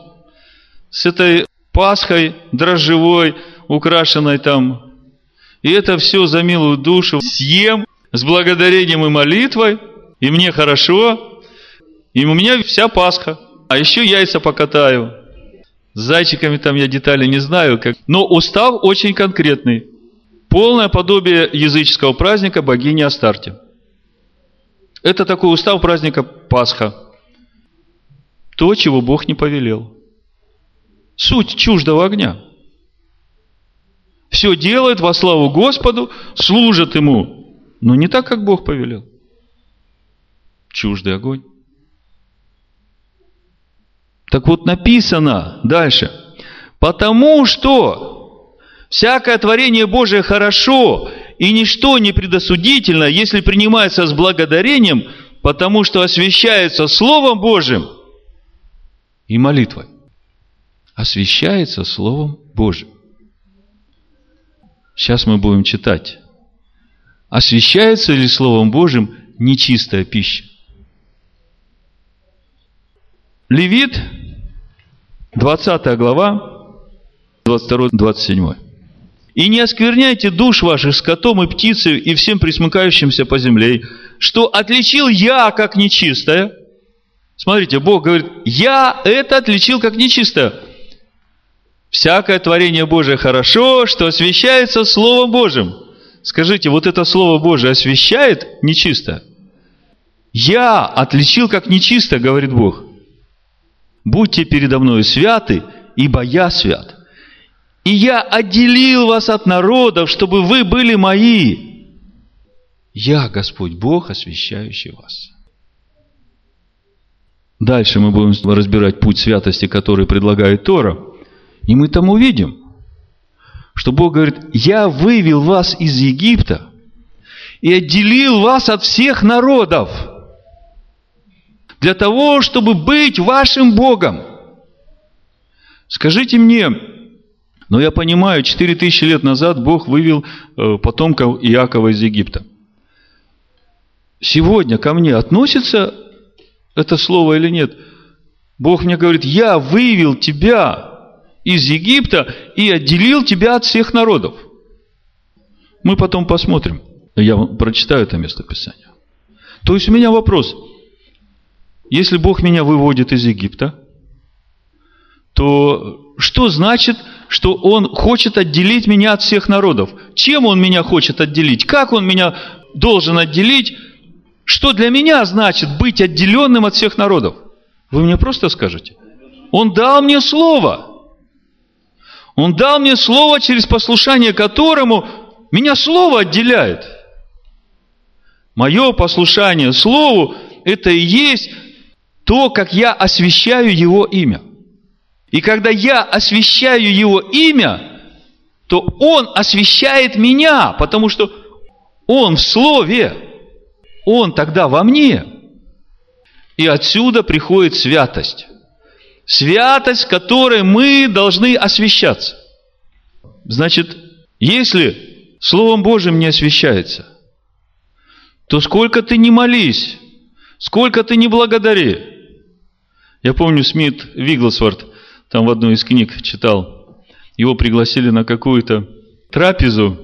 с этой Пасхой дрожжевой, украшенной там. И это все за милую душу съем с благодарением и молитвой, и мне хорошо, и у меня вся Пасха. А еще яйца покатаю. С зайчиками там я детали не знаю, как. но устав очень конкретный. Полное подобие языческого праздника богини Астарте. Это такой устав праздника Пасха. То, чего Бог не повелел. Суть чуждого огня. Все делает во славу Господу, служит Ему, но не так, как Бог повелел. Чуждый огонь. Так вот написано дальше. Потому что всякое творение Божие хорошо, и ничто не предосудительно, если принимается с благодарением, потому что освящается Словом Божьим и молитвой. Освящается Словом Божьим. Сейчас мы будем читать. Освящается ли Словом Божьим нечистая пища? Левит, 20 глава, 22-27. «И не оскверняйте душ ваших скотом и птицей и всем присмыкающимся по земле, что отличил я как нечистое». Смотрите, Бог говорит, я это отличил как нечистое. Всякое творение Божие хорошо, что освящается Словом Божьим. Скажите, вот это Слово Божие освящает нечисто? Я отличил как нечисто, говорит Бог будьте передо мною святы, ибо я свят. И я отделил вас от народов, чтобы вы были мои. Я, Господь Бог, освящающий вас. Дальше мы будем разбирать путь святости, который предлагает Тора. И мы там увидим, что Бог говорит, я вывел вас из Египта и отделил вас от всех народов – для того, чтобы быть вашим Богом. Скажите мне, но я понимаю, 4000 лет назад Бог вывел э, потомков Иакова из Египта. Сегодня ко мне относится это слово или нет? Бог мне говорит, я вывел тебя из Египта и отделил тебя от всех народов. Мы потом посмотрим. Я прочитаю это место Писания. То есть у меня вопрос – если Бог меня выводит из Египта, то что значит, что Он хочет отделить меня от всех народов? Чем Он меня хочет отделить? Как Он меня должен отделить? Что для меня значит быть отделенным от всех народов? Вы мне просто скажете. Он дал мне слово. Он дал мне слово, через послушание которому меня слово отделяет. Мое послушание слову – это и есть то, как я освящаю Его имя. И когда я освящаю Его имя, то Он освящает меня, потому что Он в Слове, Он тогда во мне. И отсюда приходит святость. Святость, которой мы должны освящаться. Значит, если Словом Божьим не освящается, то сколько ты не молись, сколько ты не благодари, я помню, Смит Вигглсворт, там в одной из книг читал, его пригласили на какую-то трапезу,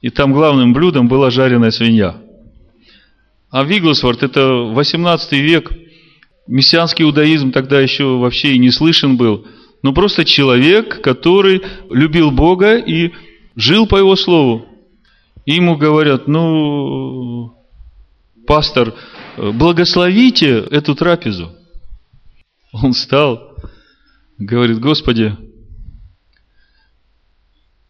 и там главным блюдом была жареная свинья. А Вигглсворт – это 18 век, мессианский иудаизм тогда еще вообще и не слышен был, но просто человек, который любил Бога и жил по Его Слову. И ему говорят, ну, пастор, благословите эту трапезу. Он встал, говорит, Господи,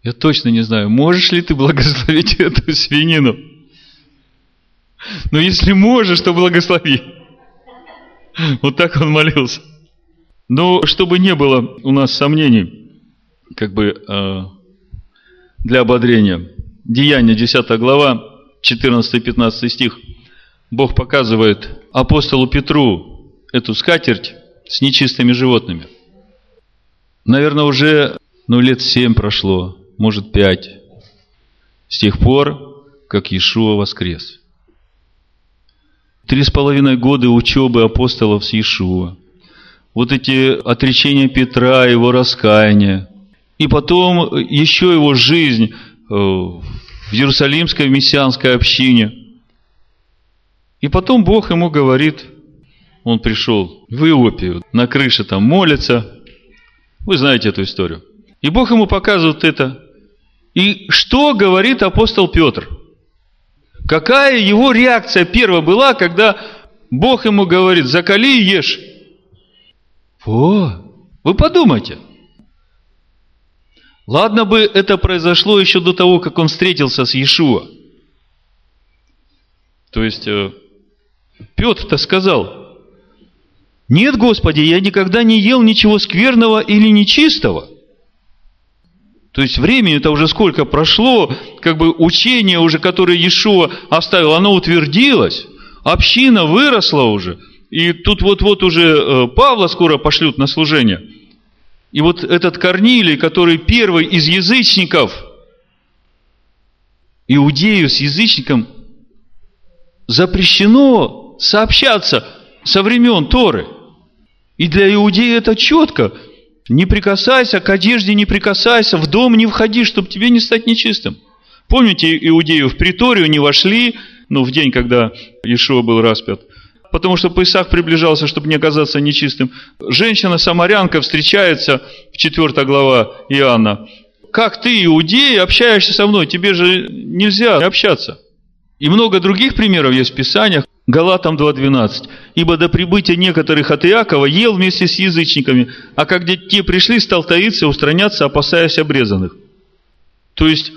я точно не знаю, можешь ли ты благословить эту свинину? Но если можешь, то благослови. Вот так он молился. Но чтобы не было у нас сомнений, как бы э, для ободрения. Деяние 10 глава, 14-15 стих. Бог показывает апостолу Петру эту скатерть с нечистыми животными. Наверное, уже ну, лет семь прошло, может, пять, с тех пор, как Иешуа воскрес. Три с половиной года учебы апостолов с Иешуа. Вот эти отречения Петра, его раскаяние. И потом еще его жизнь э, в Иерусалимской мессианской общине. И потом Бог ему говорит, он пришел в Иопию, на крыше там молится. Вы знаете эту историю. И Бог ему показывает это. И что говорит апостол Петр? Какая его реакция первая была, когда Бог ему говорит, закали и ешь. О, вы подумайте. Ладно бы это произошло еще до того, как он встретился с Иешуа. То есть, э, Петр-то сказал, нет, Господи, я никогда не ел ничего скверного или нечистого. То есть времени это уже сколько прошло, как бы учение уже, которое Иешуа оставил, оно утвердилось, община выросла уже, и тут вот-вот уже э, Павла скоро пошлют на служение. И вот этот Корнилий, который первый из язычников, иудею с язычником запрещено сообщаться со времен Торы. И для иудея это четко – не прикасайся, к одежде не прикасайся, в дом не входи, чтобы тебе не стать нечистым. Помните, иудею в приторию не вошли, ну, в день, когда Ишуа был распят, потому что Песах приближался, чтобы не оказаться нечистым. Женщина-самарянка встречается, в 4 глава Иоанна. Как ты, иудей, общаешься со мной? Тебе же нельзя общаться. И много других примеров есть в Писаниях. Галатам 2.12. «Ибо до прибытия некоторых от Иакова ел вместе с язычниками, а как те пришли, стал таиться и устраняться, опасаясь обрезанных». То есть,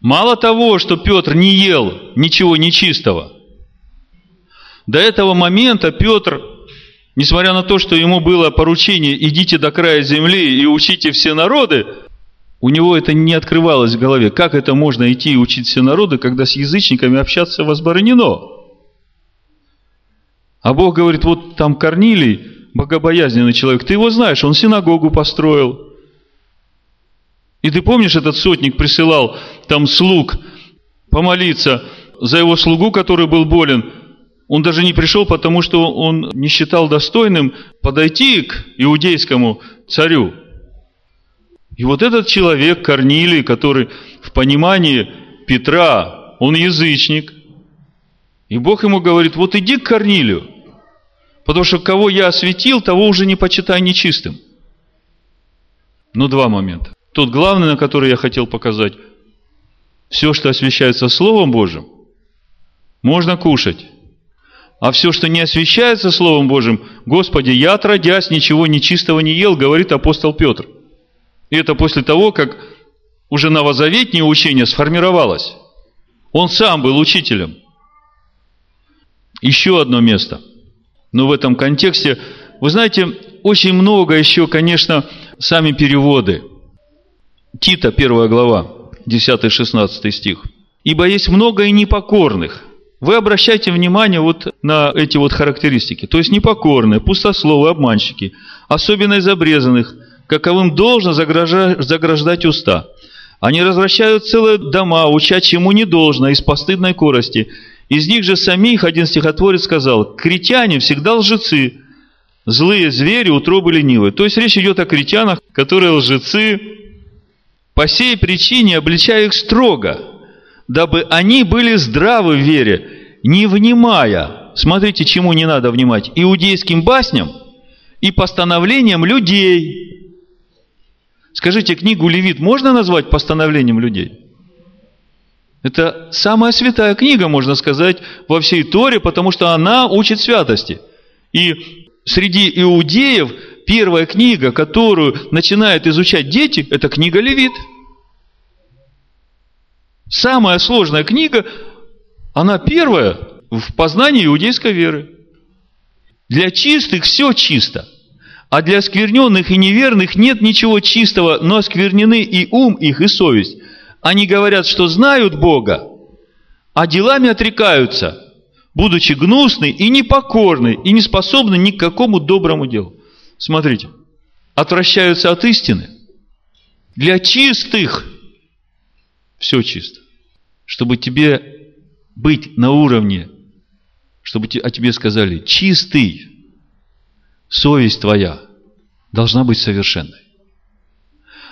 мало того, что Петр не ел ничего нечистого, до этого момента Петр, несмотря на то, что ему было поручение «идите до края земли и учите все народы», у него это не открывалось в голове. Как это можно идти и учить все народы, когда с язычниками общаться возбранено? А Бог говорит, вот там Корнилий, богобоязненный человек, ты его знаешь, он синагогу построил. И ты помнишь, этот сотник присылал там слуг помолиться за его слугу, который был болен. Он даже не пришел, потому что он не считал достойным подойти к иудейскому царю. И вот этот человек, Корнилий, который в понимании Петра, он язычник, и Бог ему говорит, вот иди к Корнилию, Потому что кого я осветил, того уже не почитай нечистым. Ну, два момента. Тот главный, на который я хотел показать. Все, что освещается Словом Божьим, можно кушать. А все, что не освещается Словом Божьим, Господи, я отродясь ничего нечистого не ел, говорит апостол Петр. И это после того, как уже новозаветнее учение сформировалось. Он сам был учителем. Еще одно место – но в этом контексте, вы знаете, очень много еще, конечно, сами переводы. Тита, первая глава, 10-16 стих. «Ибо есть много и непокорных». Вы обращайте внимание вот на эти вот характеристики. То есть непокорные, пустословы, обманщики, особенно из обрезанных, каковым должно заграждать уста. Они развращают целые дома, уча чему не должно, из постыдной корости, из них же самих один стихотворец сказал, критяне всегда лжецы, злые звери, утробы ленивые. То есть речь идет о критянах, которые лжецы. По сей причине обличаю их строго, дабы они были здравы в вере, не внимая, смотрите, чему не надо внимать, иудейским басням и постановлениям людей. Скажите, книгу Левит можно назвать постановлением людей? Это самая святая книга, можно сказать, во всей Торе, потому что она учит святости. И среди иудеев первая книга, которую начинают изучать дети, это книга Левит. Самая сложная книга, она первая в познании иудейской веры. Для чистых все чисто, а для оскверненных и неверных нет ничего чистого, но осквернены и ум их, и совесть. Они говорят, что знают Бога, а делами отрекаются – будучи гнусны и непокорны, и не способны ни к какому доброму делу. Смотрите, отвращаются от истины. Для чистых все чисто. Чтобы тебе быть на уровне, чтобы о тебе сказали, чистый, совесть твоя должна быть совершенной.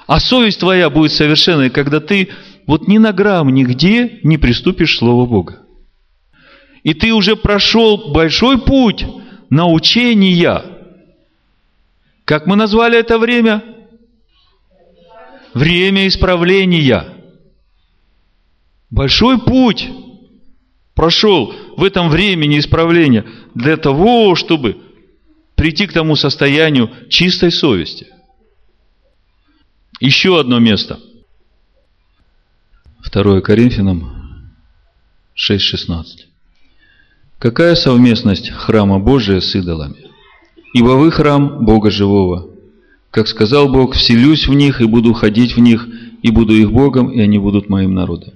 А совесть твоя будет совершенной, когда ты вот ни на грамм нигде не приступишь Слово Бога. И ты уже прошел большой путь научения. Как мы назвали это время? Время исправления. Большой путь прошел в этом времени исправления для того, чтобы прийти к тому состоянию чистой совести. Еще одно место. 2 Коринфянам 6.16. Какая совместность храма Божия с идолами? Ибо вы храм Бога живого. Как сказал Бог, вселюсь в них и буду ходить в них, и буду их Богом, и они будут моим народом.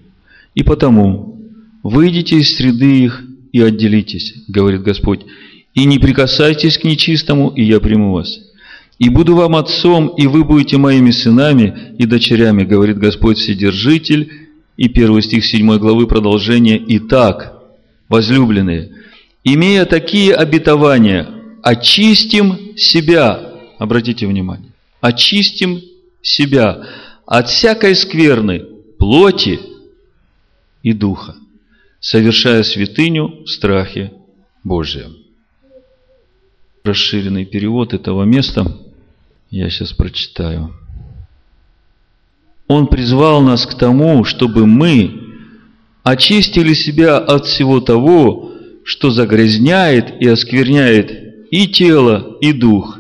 И потому, выйдите из среды их и отделитесь, говорит Господь, и не прикасайтесь к нечистому, и я приму вас. И буду вам отцом, и вы будете моими сынами и дочерями, говорит Господь Вседержитель. И первый стих 7 главы продолжение. Итак, возлюбленные, имея такие обетования, очистим себя, обратите внимание, очистим себя от всякой скверны, плоти и духа, совершая святыню в страхе Божьем. Расширенный перевод этого места я сейчас прочитаю. Он призвал нас к тому, чтобы мы очистили себя от всего того, что загрязняет и оскверняет и тело, и дух,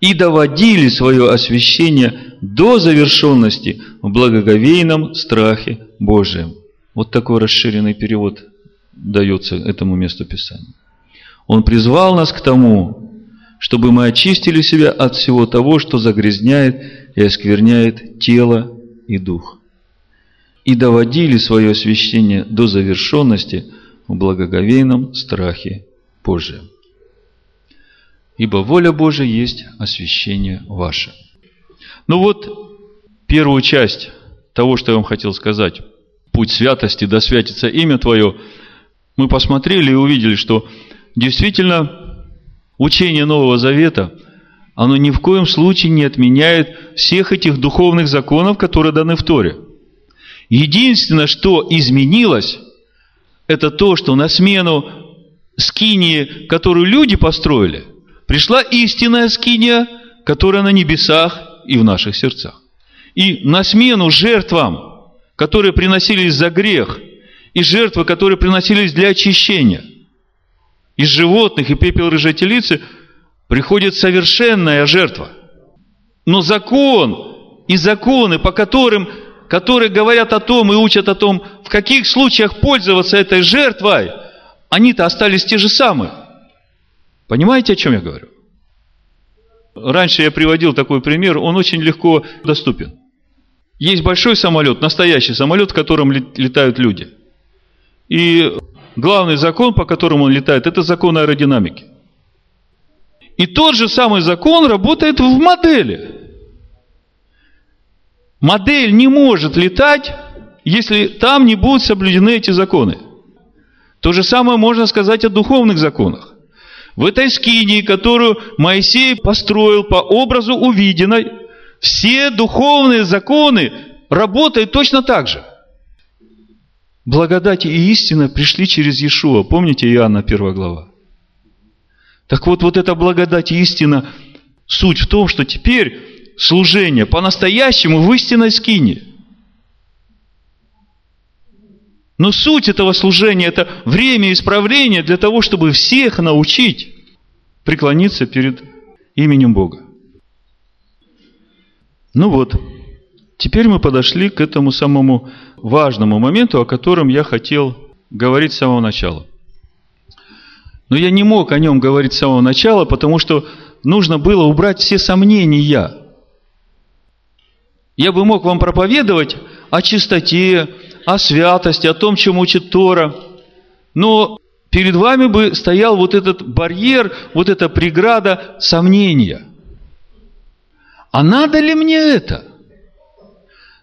и доводили свое освящение до завершенности в благоговейном страхе Божием. Вот такой расширенный перевод дается этому месту Писания. Он призвал нас к тому, чтобы мы очистили себя от всего того, что загрязняет и оскверняет тело и дух и доводили свое освящение до завершенности в благоговейном страхе Божьем. Ибо воля Божия есть освящение ваше. Ну вот, первую часть того, что я вам хотел сказать, путь святости, да святится имя Твое, мы посмотрели и увидели, что действительно учение Нового Завета, оно ни в коем случае не отменяет всех этих духовных законов, которые даны в Торе – Единственное, что изменилось, это то, что на смену скинии, которую люди построили, пришла истинная скиния, которая на небесах и в наших сердцах. И на смену жертвам, которые приносились за грех, и жертвы, которые приносились для очищения, из животных и пепел рыжей телицы, приходит совершенная жертва. Но закон и законы, по которым которые говорят о том и учат о том, в каких случаях пользоваться этой жертвой, они-то остались те же самые. Понимаете, о чем я говорю? Раньше я приводил такой пример, он очень легко доступен. Есть большой самолет, настоящий самолет, в котором летают люди. И главный закон, по которому он летает, это закон аэродинамики. И тот же самый закон работает в модели. Модель не может летать, если там не будут соблюдены эти законы. То же самое можно сказать о духовных законах. В этой скинии, которую Моисей построил по образу увиденной, все духовные законы работают точно так же. Благодать и истина пришли через Иешуа. Помните Иоанна 1 глава? Так вот, вот эта благодать и истина, суть в том, что теперь служение по-настоящему в истинной скине. Но суть этого служения – это время исправления для того, чтобы всех научить преклониться перед именем Бога. Ну вот, теперь мы подошли к этому самому важному моменту, о котором я хотел говорить с самого начала. Но я не мог о нем говорить с самого начала, потому что нужно было убрать все сомнения. Я бы мог вам проповедовать о чистоте, о святости, о том, чем учит Тора. Но перед вами бы стоял вот этот барьер, вот эта преграда сомнения. А надо ли мне это?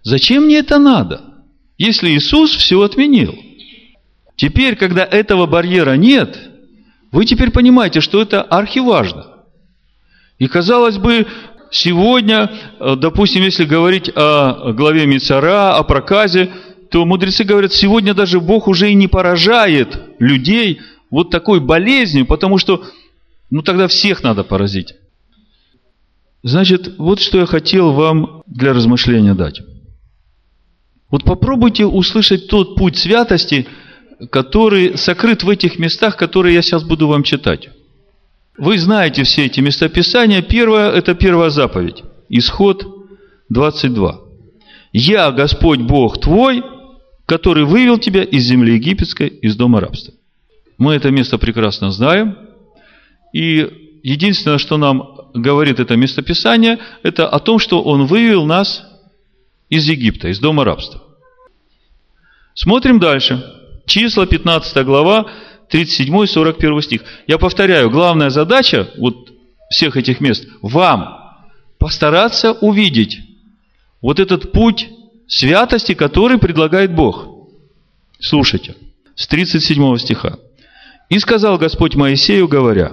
Зачем мне это надо, если Иисус все отменил? Теперь, когда этого барьера нет, вы теперь понимаете, что это архиважно. И казалось бы, сегодня, э, допустим, если говорить о главе Мицара, о проказе, то мудрецы говорят, сегодня даже Бог уже и не поражает людей вот такой болезнью, потому что, ну тогда всех надо поразить. Значит, вот что я хотел вам для размышления дать. Вот попробуйте услышать тот путь святости, который сокрыт в этих местах, которые я сейчас буду вам читать. Вы знаете все эти местописания. Первое – это первая заповедь. Исход 22. «Я, Господь Бог твой, который вывел тебя из земли египетской, из дома рабства». Мы это место прекрасно знаем. И единственное, что нам говорит это местописание, это о том, что Он вывел нас из Египта, из дома рабства. Смотрим дальше. Числа, 15 глава, 37 41 стих. Я повторяю, главная задача вот всех этих мест – вам постараться увидеть вот этот путь святости, который предлагает Бог. Слушайте, с 37 стиха. «И сказал Господь Моисею, говоря,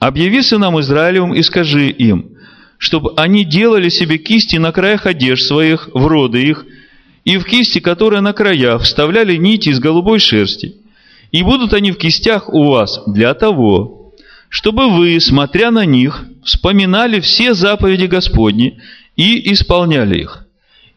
объяви сынам Израилевым и скажи им, чтобы они делали себе кисти на краях одежд своих, в роды их, и в кисти, которые на краях, вставляли нити из голубой шерсти. И будут они в кистях у вас для того, чтобы вы, смотря на них, вспоминали все заповеди Господни и исполняли их.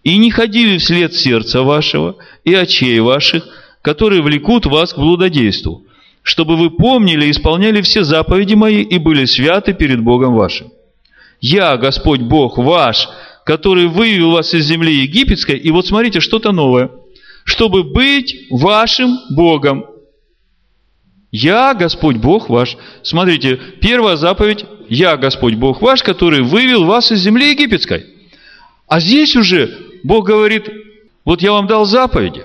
И не ходили вслед сердца вашего и очей ваших, которые влекут вас к блудодейству, чтобы вы помнили и исполняли все заповеди мои и были святы перед Богом вашим. Я, Господь Бог ваш, который вывел вас из земли египетской, и вот смотрите, что-то новое, чтобы быть вашим Богом. Я Господь Бог ваш. Смотрите, первая заповедь, я Господь Бог ваш, который вывел вас из земли египетской. А здесь уже Бог говорит, вот я вам дал заповеди,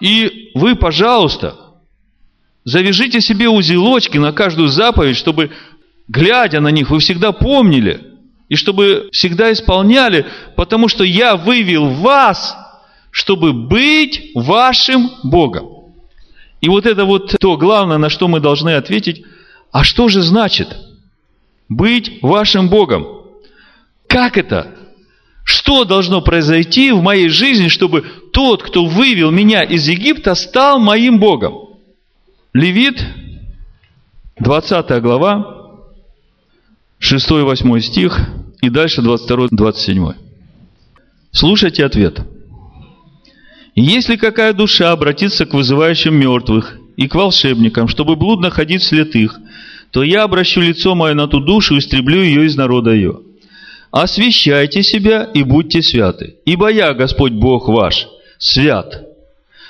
и вы, пожалуйста, завяжите себе узелочки на каждую заповедь, чтобы, глядя на них, вы всегда помнили, и чтобы всегда исполняли, потому что я вывел вас, чтобы быть вашим Богом. И вот это вот то главное, на что мы должны ответить, а что же значит быть вашим Богом? Как это? Что должно произойти в моей жизни, чтобы тот, кто вывел меня из Египта, стал моим Богом? Левит, 20 глава, 6-8 стих и дальше 22-27. Слушайте ответ. Если какая душа обратится к вызывающим мертвых и к волшебникам, чтобы блудно ходить вслед их, то я обращу лицо мое на ту душу и истреблю ее из народа ее. Освящайте себя и будьте святы, ибо я, Господь Бог ваш, свят.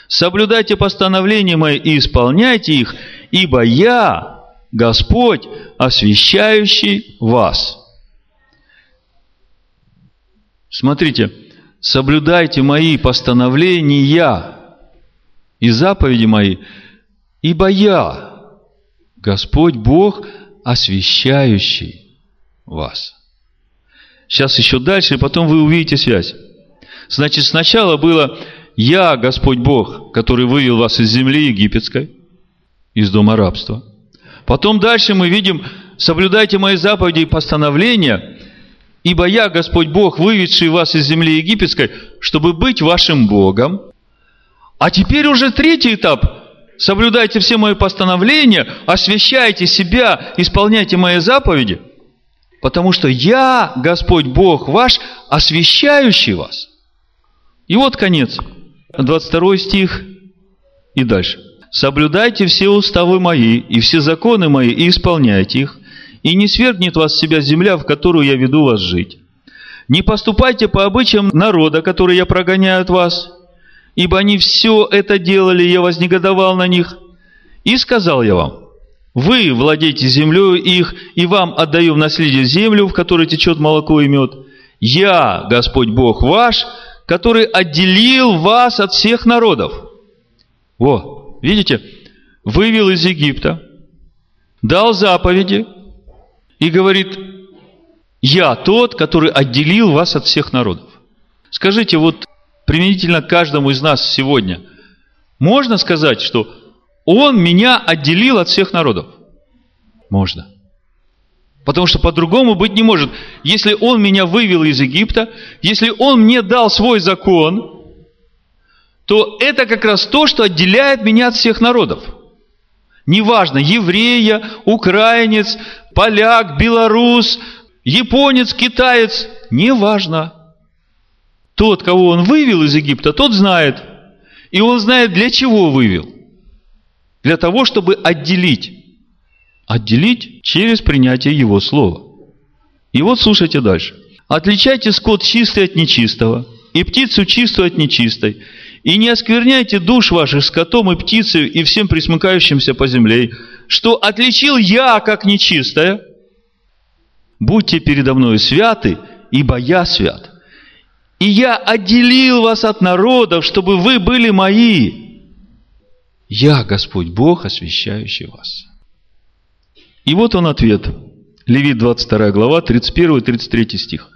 Соблюдайте постановления мои и исполняйте их, ибо я, Господь, освящающий вас. Смотрите, соблюдайте мои постановления и заповеди мои, ибо я, Господь Бог, освящающий вас. Сейчас еще дальше, и потом вы увидите связь. Значит, сначала было «Я, Господь Бог, который вывел вас из земли египетской, из дома рабства». Потом дальше мы видим «Соблюдайте мои заповеди и постановления, Ибо я, Господь Бог, выведший вас из земли египетской, чтобы быть вашим Богом. А теперь уже третий этап. Соблюдайте все мои постановления, освящайте себя, исполняйте мои заповеди, потому что я, Господь Бог ваш, освящающий вас. И вот конец. 22 стих и дальше. «Соблюдайте все уставы мои и все законы мои и исполняйте их, и не свергнет вас с себя земля, в которую я веду вас жить. Не поступайте по обычаям народа, который я прогоняю от вас, ибо они все это делали, я вознегодовал на них. И сказал я вам, вы владеете землей их, и вам отдаю в наследие землю, в которой течет молоко и мед. Я, Господь Бог ваш, который отделил вас от всех народов. Во, видите, вывел из Египта, дал заповеди и говорит, я тот, который отделил вас от всех народов. Скажите, вот применительно каждому из нас сегодня, можно сказать, что Он меня отделил от всех народов? Можно. Потому что по-другому быть не может. Если Он меня вывел из Египта, если Он мне дал свой закон, то это как раз то, что отделяет меня от всех народов. Неважно, еврея, украинец, поляк, белорус, японец, китаец, неважно. Тот, кого он вывел из Египта, тот знает. И он знает, для чего вывел. Для того, чтобы отделить. Отделить через принятие его слова. И вот слушайте дальше. Отличайте скот чистый от нечистого, и птицу чистую от нечистой, и не оскверняйте душ ваших скотом и птицей и всем присмыкающимся по земле, что отличил я, как нечистое. Будьте передо мною святы, ибо я свят. И я отделил вас от народов, чтобы вы были мои. Я Господь Бог, освящающий вас. И вот он ответ. Левит 22 глава, 31-33 стих.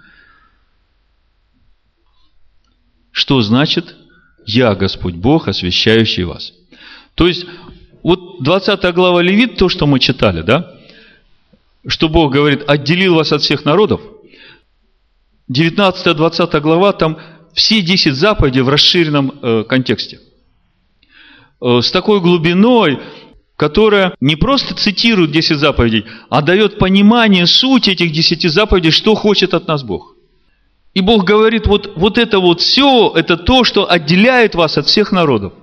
Что значит «Я Господь Бог, освящающий вас»? То есть, вот 20 глава Левит, то, что мы читали, да? Что Бог говорит, отделил вас от всех народов. 19-20 глава, там все 10 заповедей в расширенном э, контексте. Э, с такой глубиной, которая не просто цитирует 10 заповедей, а дает понимание сути этих 10 заповедей, что хочет от нас Бог. И Бог говорит, вот, вот это вот все, это то, что отделяет вас от всех народов.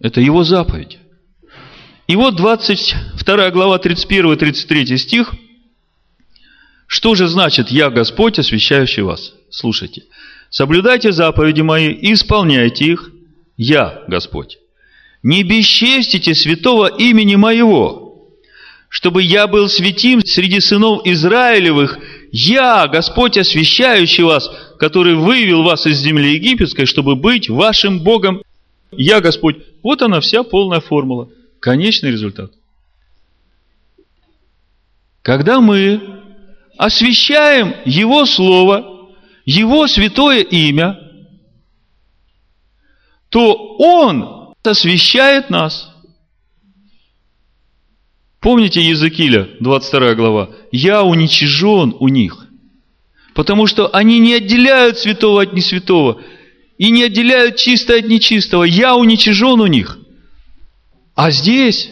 Это Его заповедь. И вот 22 глава 31-33 стих. Что же значит «Я Господь, освящающий вас»? Слушайте. «Соблюдайте заповеди мои и исполняйте их. Я Господь» не бесчестите святого имени моего, чтобы я был святим среди сынов Израилевых, я, Господь, освящающий вас, который вывел вас из земли египетской, чтобы быть вашим Богом. Я, Господь. Вот она вся полная формула. Конечный результат. Когда мы освящаем Его Слово, Его святое имя, то Он освящает нас. Помните Языкиля, 22 глава? «Я уничижен у них». Потому что они не отделяют святого от несвятого. И не отделяют чистое от нечистого. Я уничижен у них. А здесь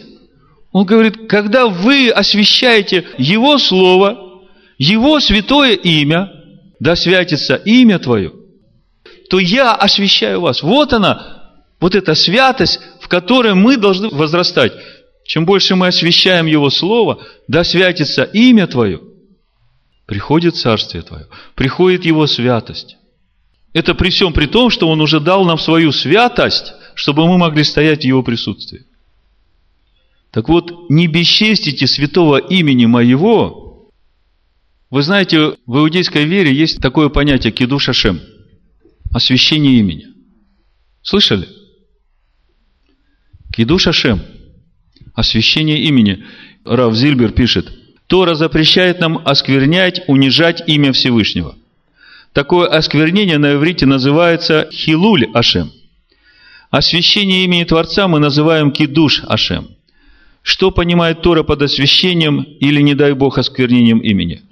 он говорит, когда вы освящаете Его Слово, Его святое имя, да святится имя Твое, то я освящаю вас. Вот она, вот эта святость, в которой мы должны возрастать. Чем больше мы освящаем Его Слово, да святится имя Твое, приходит Царствие Твое, приходит Его святость. Это при всем при том, что Он уже дал нам свою святость, чтобы мы могли стоять в Его присутствии. Так вот, не бесчестите святого имени моего. Вы знаете, в иудейской вере есть такое понятие кидуш Ашем, освящение имени. Слышали? Кидуш Ашем, освящение имени. Рав Зильбер пишет, Тора запрещает нам осквернять, унижать имя Всевышнего. Такое осквернение на иврите называется хилуль Ашем. Освящение имени Творца мы называем кидуш Ашем. Что понимает Тора под освящением или, не дай Бог, осквернением имени?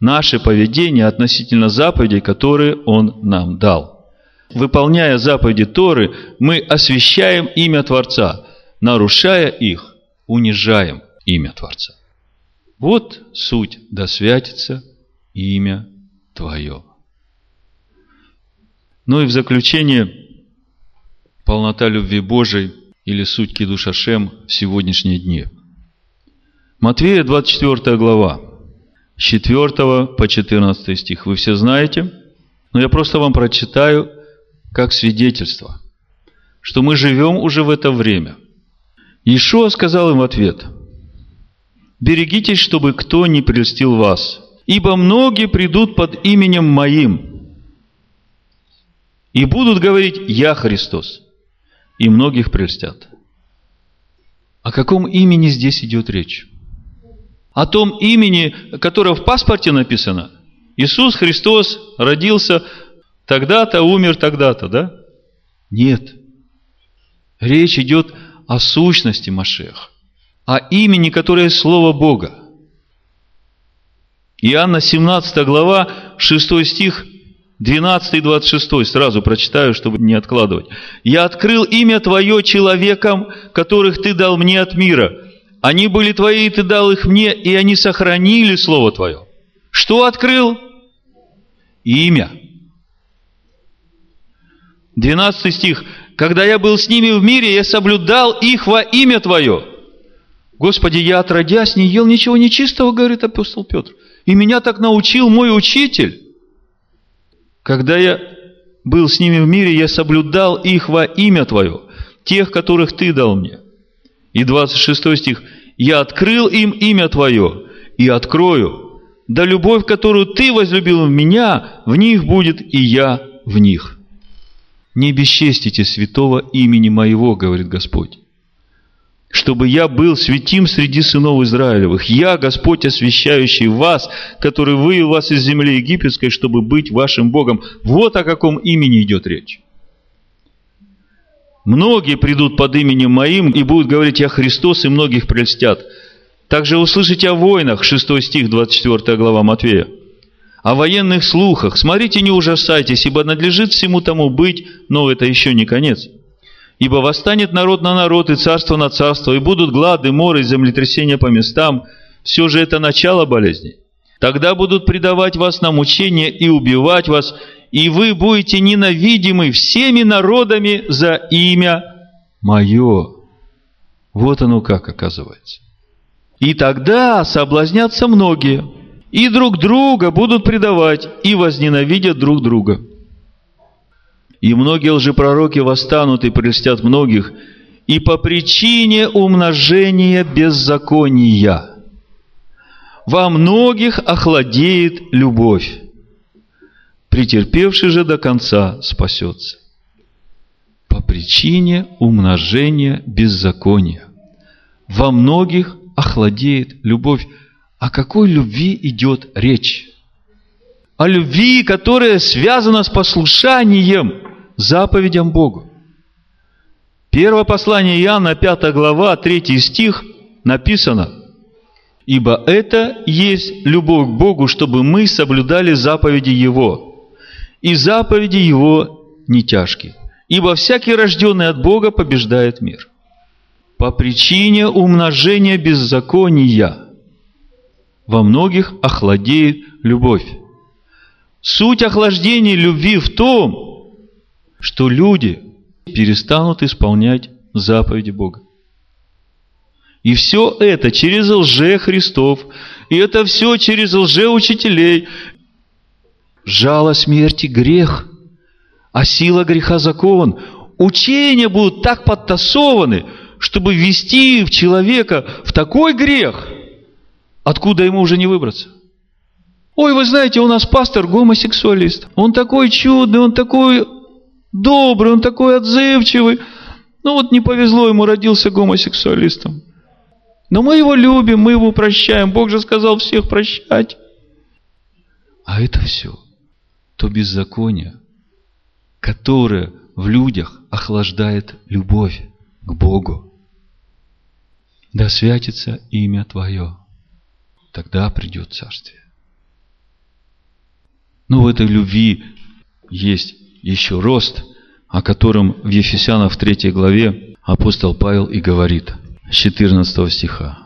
Наше поведение относительно заповедей, которые Он нам дал выполняя заповеди Торы, мы освящаем имя Творца. Нарушая их, унижаем имя Творца. Вот суть, да святится имя Твое. Ну и в заключение, полнота любви Божией или суть Кидуш Ашем в сегодняшние дни. Матвея 24 глава, с 4 по 14 стих. Вы все знаете, но я просто вам прочитаю как свидетельство, что мы живем уже в это время. Ишуа сказал им в ответ, «Берегитесь, чтобы кто не прельстил вас, ибо многие придут под именем Моим и будут говорить «Я Христос», и многих прельстят». О каком имени здесь идет речь? О том имени, которое в паспорте написано. Иисус Христос родился тогда-то, умер тогда-то, да? Нет. Речь идет о сущности Машех, о имени, которое Слово Бога. Иоанна 17 глава, 6 стих, 12 и 26, сразу прочитаю, чтобы не откладывать. «Я открыл имя Твое человекам, которых Ты дал мне от мира. Они были Твои, и Ты дал их мне, и они сохранили Слово Твое». Что открыл? Имя. 12 стих. «Когда я был с ними в мире, я соблюдал их во имя Твое». Господи, я отродясь не ел ничего нечистого, говорит апостол Петр. И меня так научил мой учитель. Когда я был с ними в мире, я соблюдал их во имя Твое, тех, которых Ты дал мне. И 26 стих. Я открыл им имя Твое и открою. Да любовь, которую Ты возлюбил в меня, в них будет и я в них. Не бесчестите святого имени моего, говорит Господь чтобы я был святим среди сынов Израилевых. Я, Господь, освящающий вас, который вывел вас из земли египетской, чтобы быть вашим Богом. Вот о каком имени идет речь. Многие придут под именем моим и будут говорить «Я Христос», и многих прельстят. Также услышите о войнах, 6 стих, 24 глава Матвея. О военных слухах. Смотрите, не ужасайтесь, ибо надлежит всему тому быть, но это еще не конец. Ибо восстанет народ на народ и царство на царство, и будут глады, моры и землетрясения по местам. Все же это начало болезней. Тогда будут предавать вас на мучение и убивать вас, и вы будете ненавидимы всеми народами за имя Мое. Вот оно как оказывается. И тогда соблазнятся многие, и друг друга будут предавать, и возненавидят друг друга. И многие лжепророки восстанут и прельстят многих, и по причине умножения беззакония во многих охладеет любовь. Претерпевший же до конца спасется. По причине умножения беззакония во многих охладеет любовь. О какой любви идет речь? О любви, которая связана с послушанием – заповедям Богу. Первое послание Иоанна, 5 глава, 3 стих, написано, «Ибо это есть любовь к Богу, чтобы мы соблюдали заповеди Его, и заповеди Его не тяжкие, ибо всякий рожденный от Бога побеждает мир». По причине умножения беззакония во многих охладеет любовь. Суть охлаждения любви в том, что люди перестанут исполнять заповеди Бога. И все это через лже-христов, и это все через лже-учителей. Жало смерти – грех, а сила греха – закон. Учения будут так подтасованы, чтобы ввести в человека в такой грех, откуда ему уже не выбраться. Ой, вы знаете, у нас пастор гомосексуалист. Он такой чудный, он такой добрый, он такой отзывчивый. Ну вот не повезло ему, родился гомосексуалистом. Но мы его любим, мы его прощаем. Бог же сказал всех прощать. А это все то беззаконие, которое в людях охлаждает любовь к Богу. Да святится имя Твое, тогда придет Царствие. Но в этой любви есть еще рост, о котором в Ефесянах в 3 главе апостол Павел и говорит, с 14 стиха.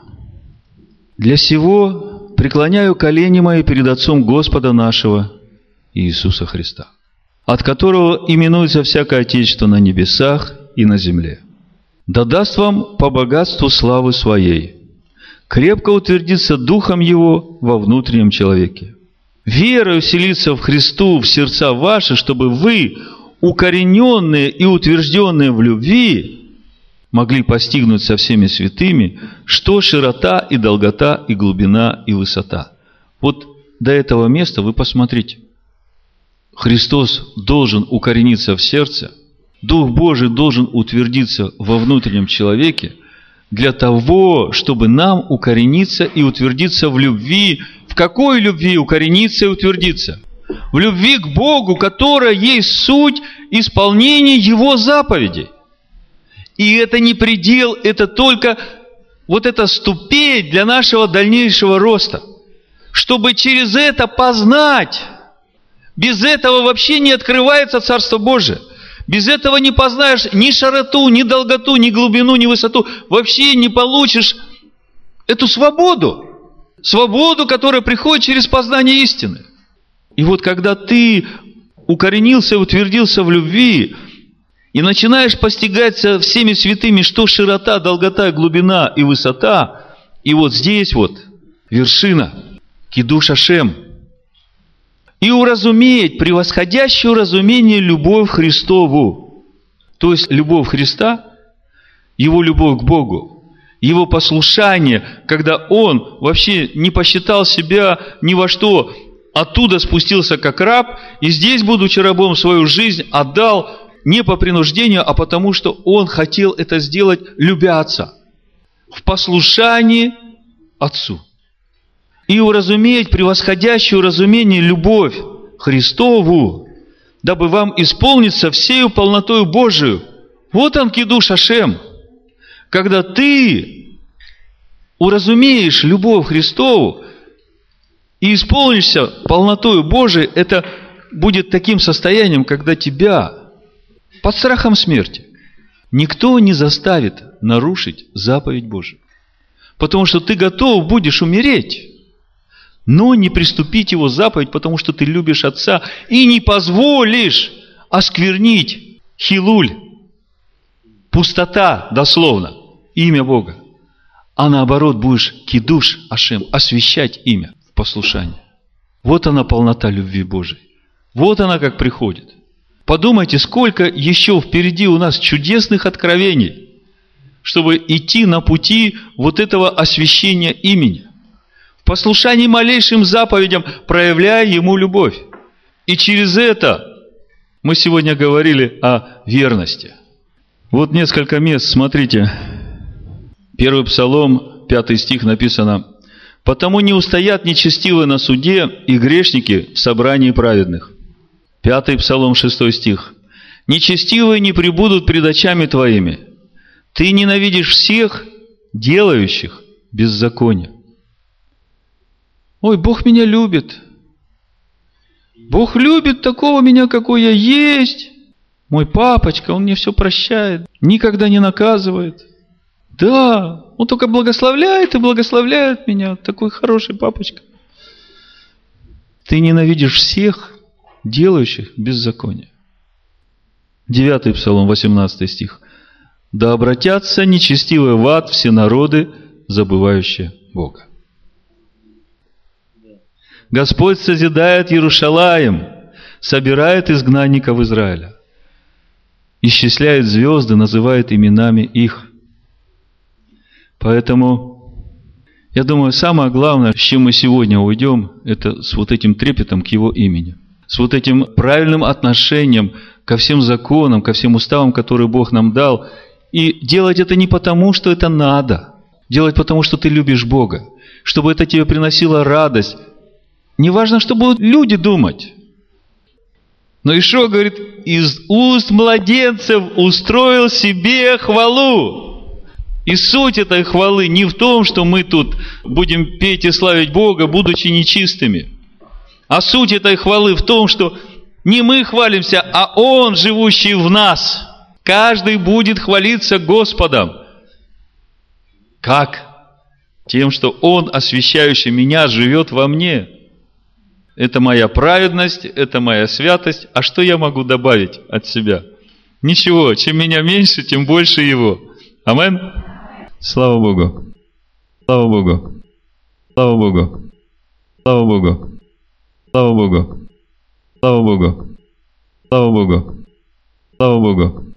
«Для сего преклоняю колени мои перед Отцом Господа нашего Иисуса Христа, от которого именуется всякое Отечество на небесах и на земле. Да даст вам по богатству славы Своей, крепко утвердиться духом его во внутреннем человеке. Вера уселится в Христу в сердца ваши, чтобы вы, укорененные и утвержденные в любви, могли постигнуть со всеми святыми, что широта и долгота и глубина и высота. Вот до этого места вы посмотрите. Христос должен укорениться в сердце, Дух Божий должен утвердиться во внутреннем человеке для того, чтобы нам укорениться и утвердиться в любви. Какой любви укорениться и утвердиться? В любви к Богу, которая есть суть исполнения Его заповедей. И это не предел, это только вот эта ступень для нашего дальнейшего роста. Чтобы через это познать без этого вообще не открывается Царство Божие. Без этого не познаешь ни широту, ни долготу, ни глубину, ни высоту. Вообще не получишь эту свободу. Свободу, которая приходит через познание истины. И вот когда ты укоренился, утвердился в любви, и начинаешь постигать со всеми святыми, что широта, долгота, глубина и высота, и вот здесь вот вершина, кидуш Ашем – и уразуметь превосходящее разумение любовь Христову. То есть любовь Христа, его любовь к Богу, его послушание, когда он вообще не посчитал себя ни во что, оттуда спустился как раб, и здесь, будучи рабом, свою жизнь отдал не по принуждению, а потому что он хотел это сделать, любя. В послушании Отцу и уразуметь превосходящую разумение любовь Христову, дабы вам исполниться всею полнотою Божию. Вот он кидуш Ашем. Когда ты уразумеешь любовь Христову и исполнишься полнотою Божией, это будет таким состоянием, когда тебя под страхом смерти никто не заставит нарушить заповедь Божию. Потому что ты готов будешь умереть но не приступить его заповедь, потому что ты любишь Отца, и не позволишь осквернить хилуль, пустота, дословно, имя Бога. А наоборот, будешь кидуш Ашем, освящать имя в послушании. Вот она полнота любви Божией. Вот она как приходит. Подумайте, сколько еще впереди у нас чудесных откровений, чтобы идти на пути вот этого освящения имени послушании малейшим заповедям, проявляя Ему любовь. И через это мы сегодня говорили о верности. Вот несколько мест, смотрите. Первый псалом, пятый стих написано. «Потому не устоят нечестивые на суде и грешники в собрании праведных». Пятый псалом, шестой стих. «Нечестивые не прибудут пред очами твоими. Ты ненавидишь всех, делающих беззаконие». Ой, Бог меня любит. Бог любит такого меня, какой я есть. Мой папочка, он мне все прощает, никогда не наказывает. Да, он только благословляет и благословляет меня. Такой хороший папочка. Ты ненавидишь всех, делающих беззаконие. Девятый псалом, 18 стих. Да обратятся нечестивые в ад все народы, забывающие Бога. Господь созидает Иерушалаем, собирает изгнанников Израиля, исчисляет звезды, называет именами их. Поэтому, я думаю, самое главное, с чем мы сегодня уйдем, это с вот этим трепетом к Его имени, с вот этим правильным отношением ко всем законам, ко всем уставам, которые Бог нам дал, и делать это не потому, что это надо, делать потому, что ты любишь Бога, чтобы это тебе приносило радость, не важно, что будут люди думать. Но Ишо говорит, из уст младенцев устроил себе хвалу. И суть этой хвалы не в том, что мы тут будем петь и славить Бога, будучи нечистыми. А суть этой хвалы в том, что не мы хвалимся, а Он, живущий в нас. Каждый будет хвалиться Господом. Как? Тем, что Он, освящающий меня, живет во мне это моя праведность, это моя святость. А что я могу добавить от себя? Ничего, чем меня меньше, тем больше его. Амен? Слава Богу. Слава Богу. Слава Богу. Слава Богу. Слава Богу. Слава Богу. Слава Богу. Слава Богу.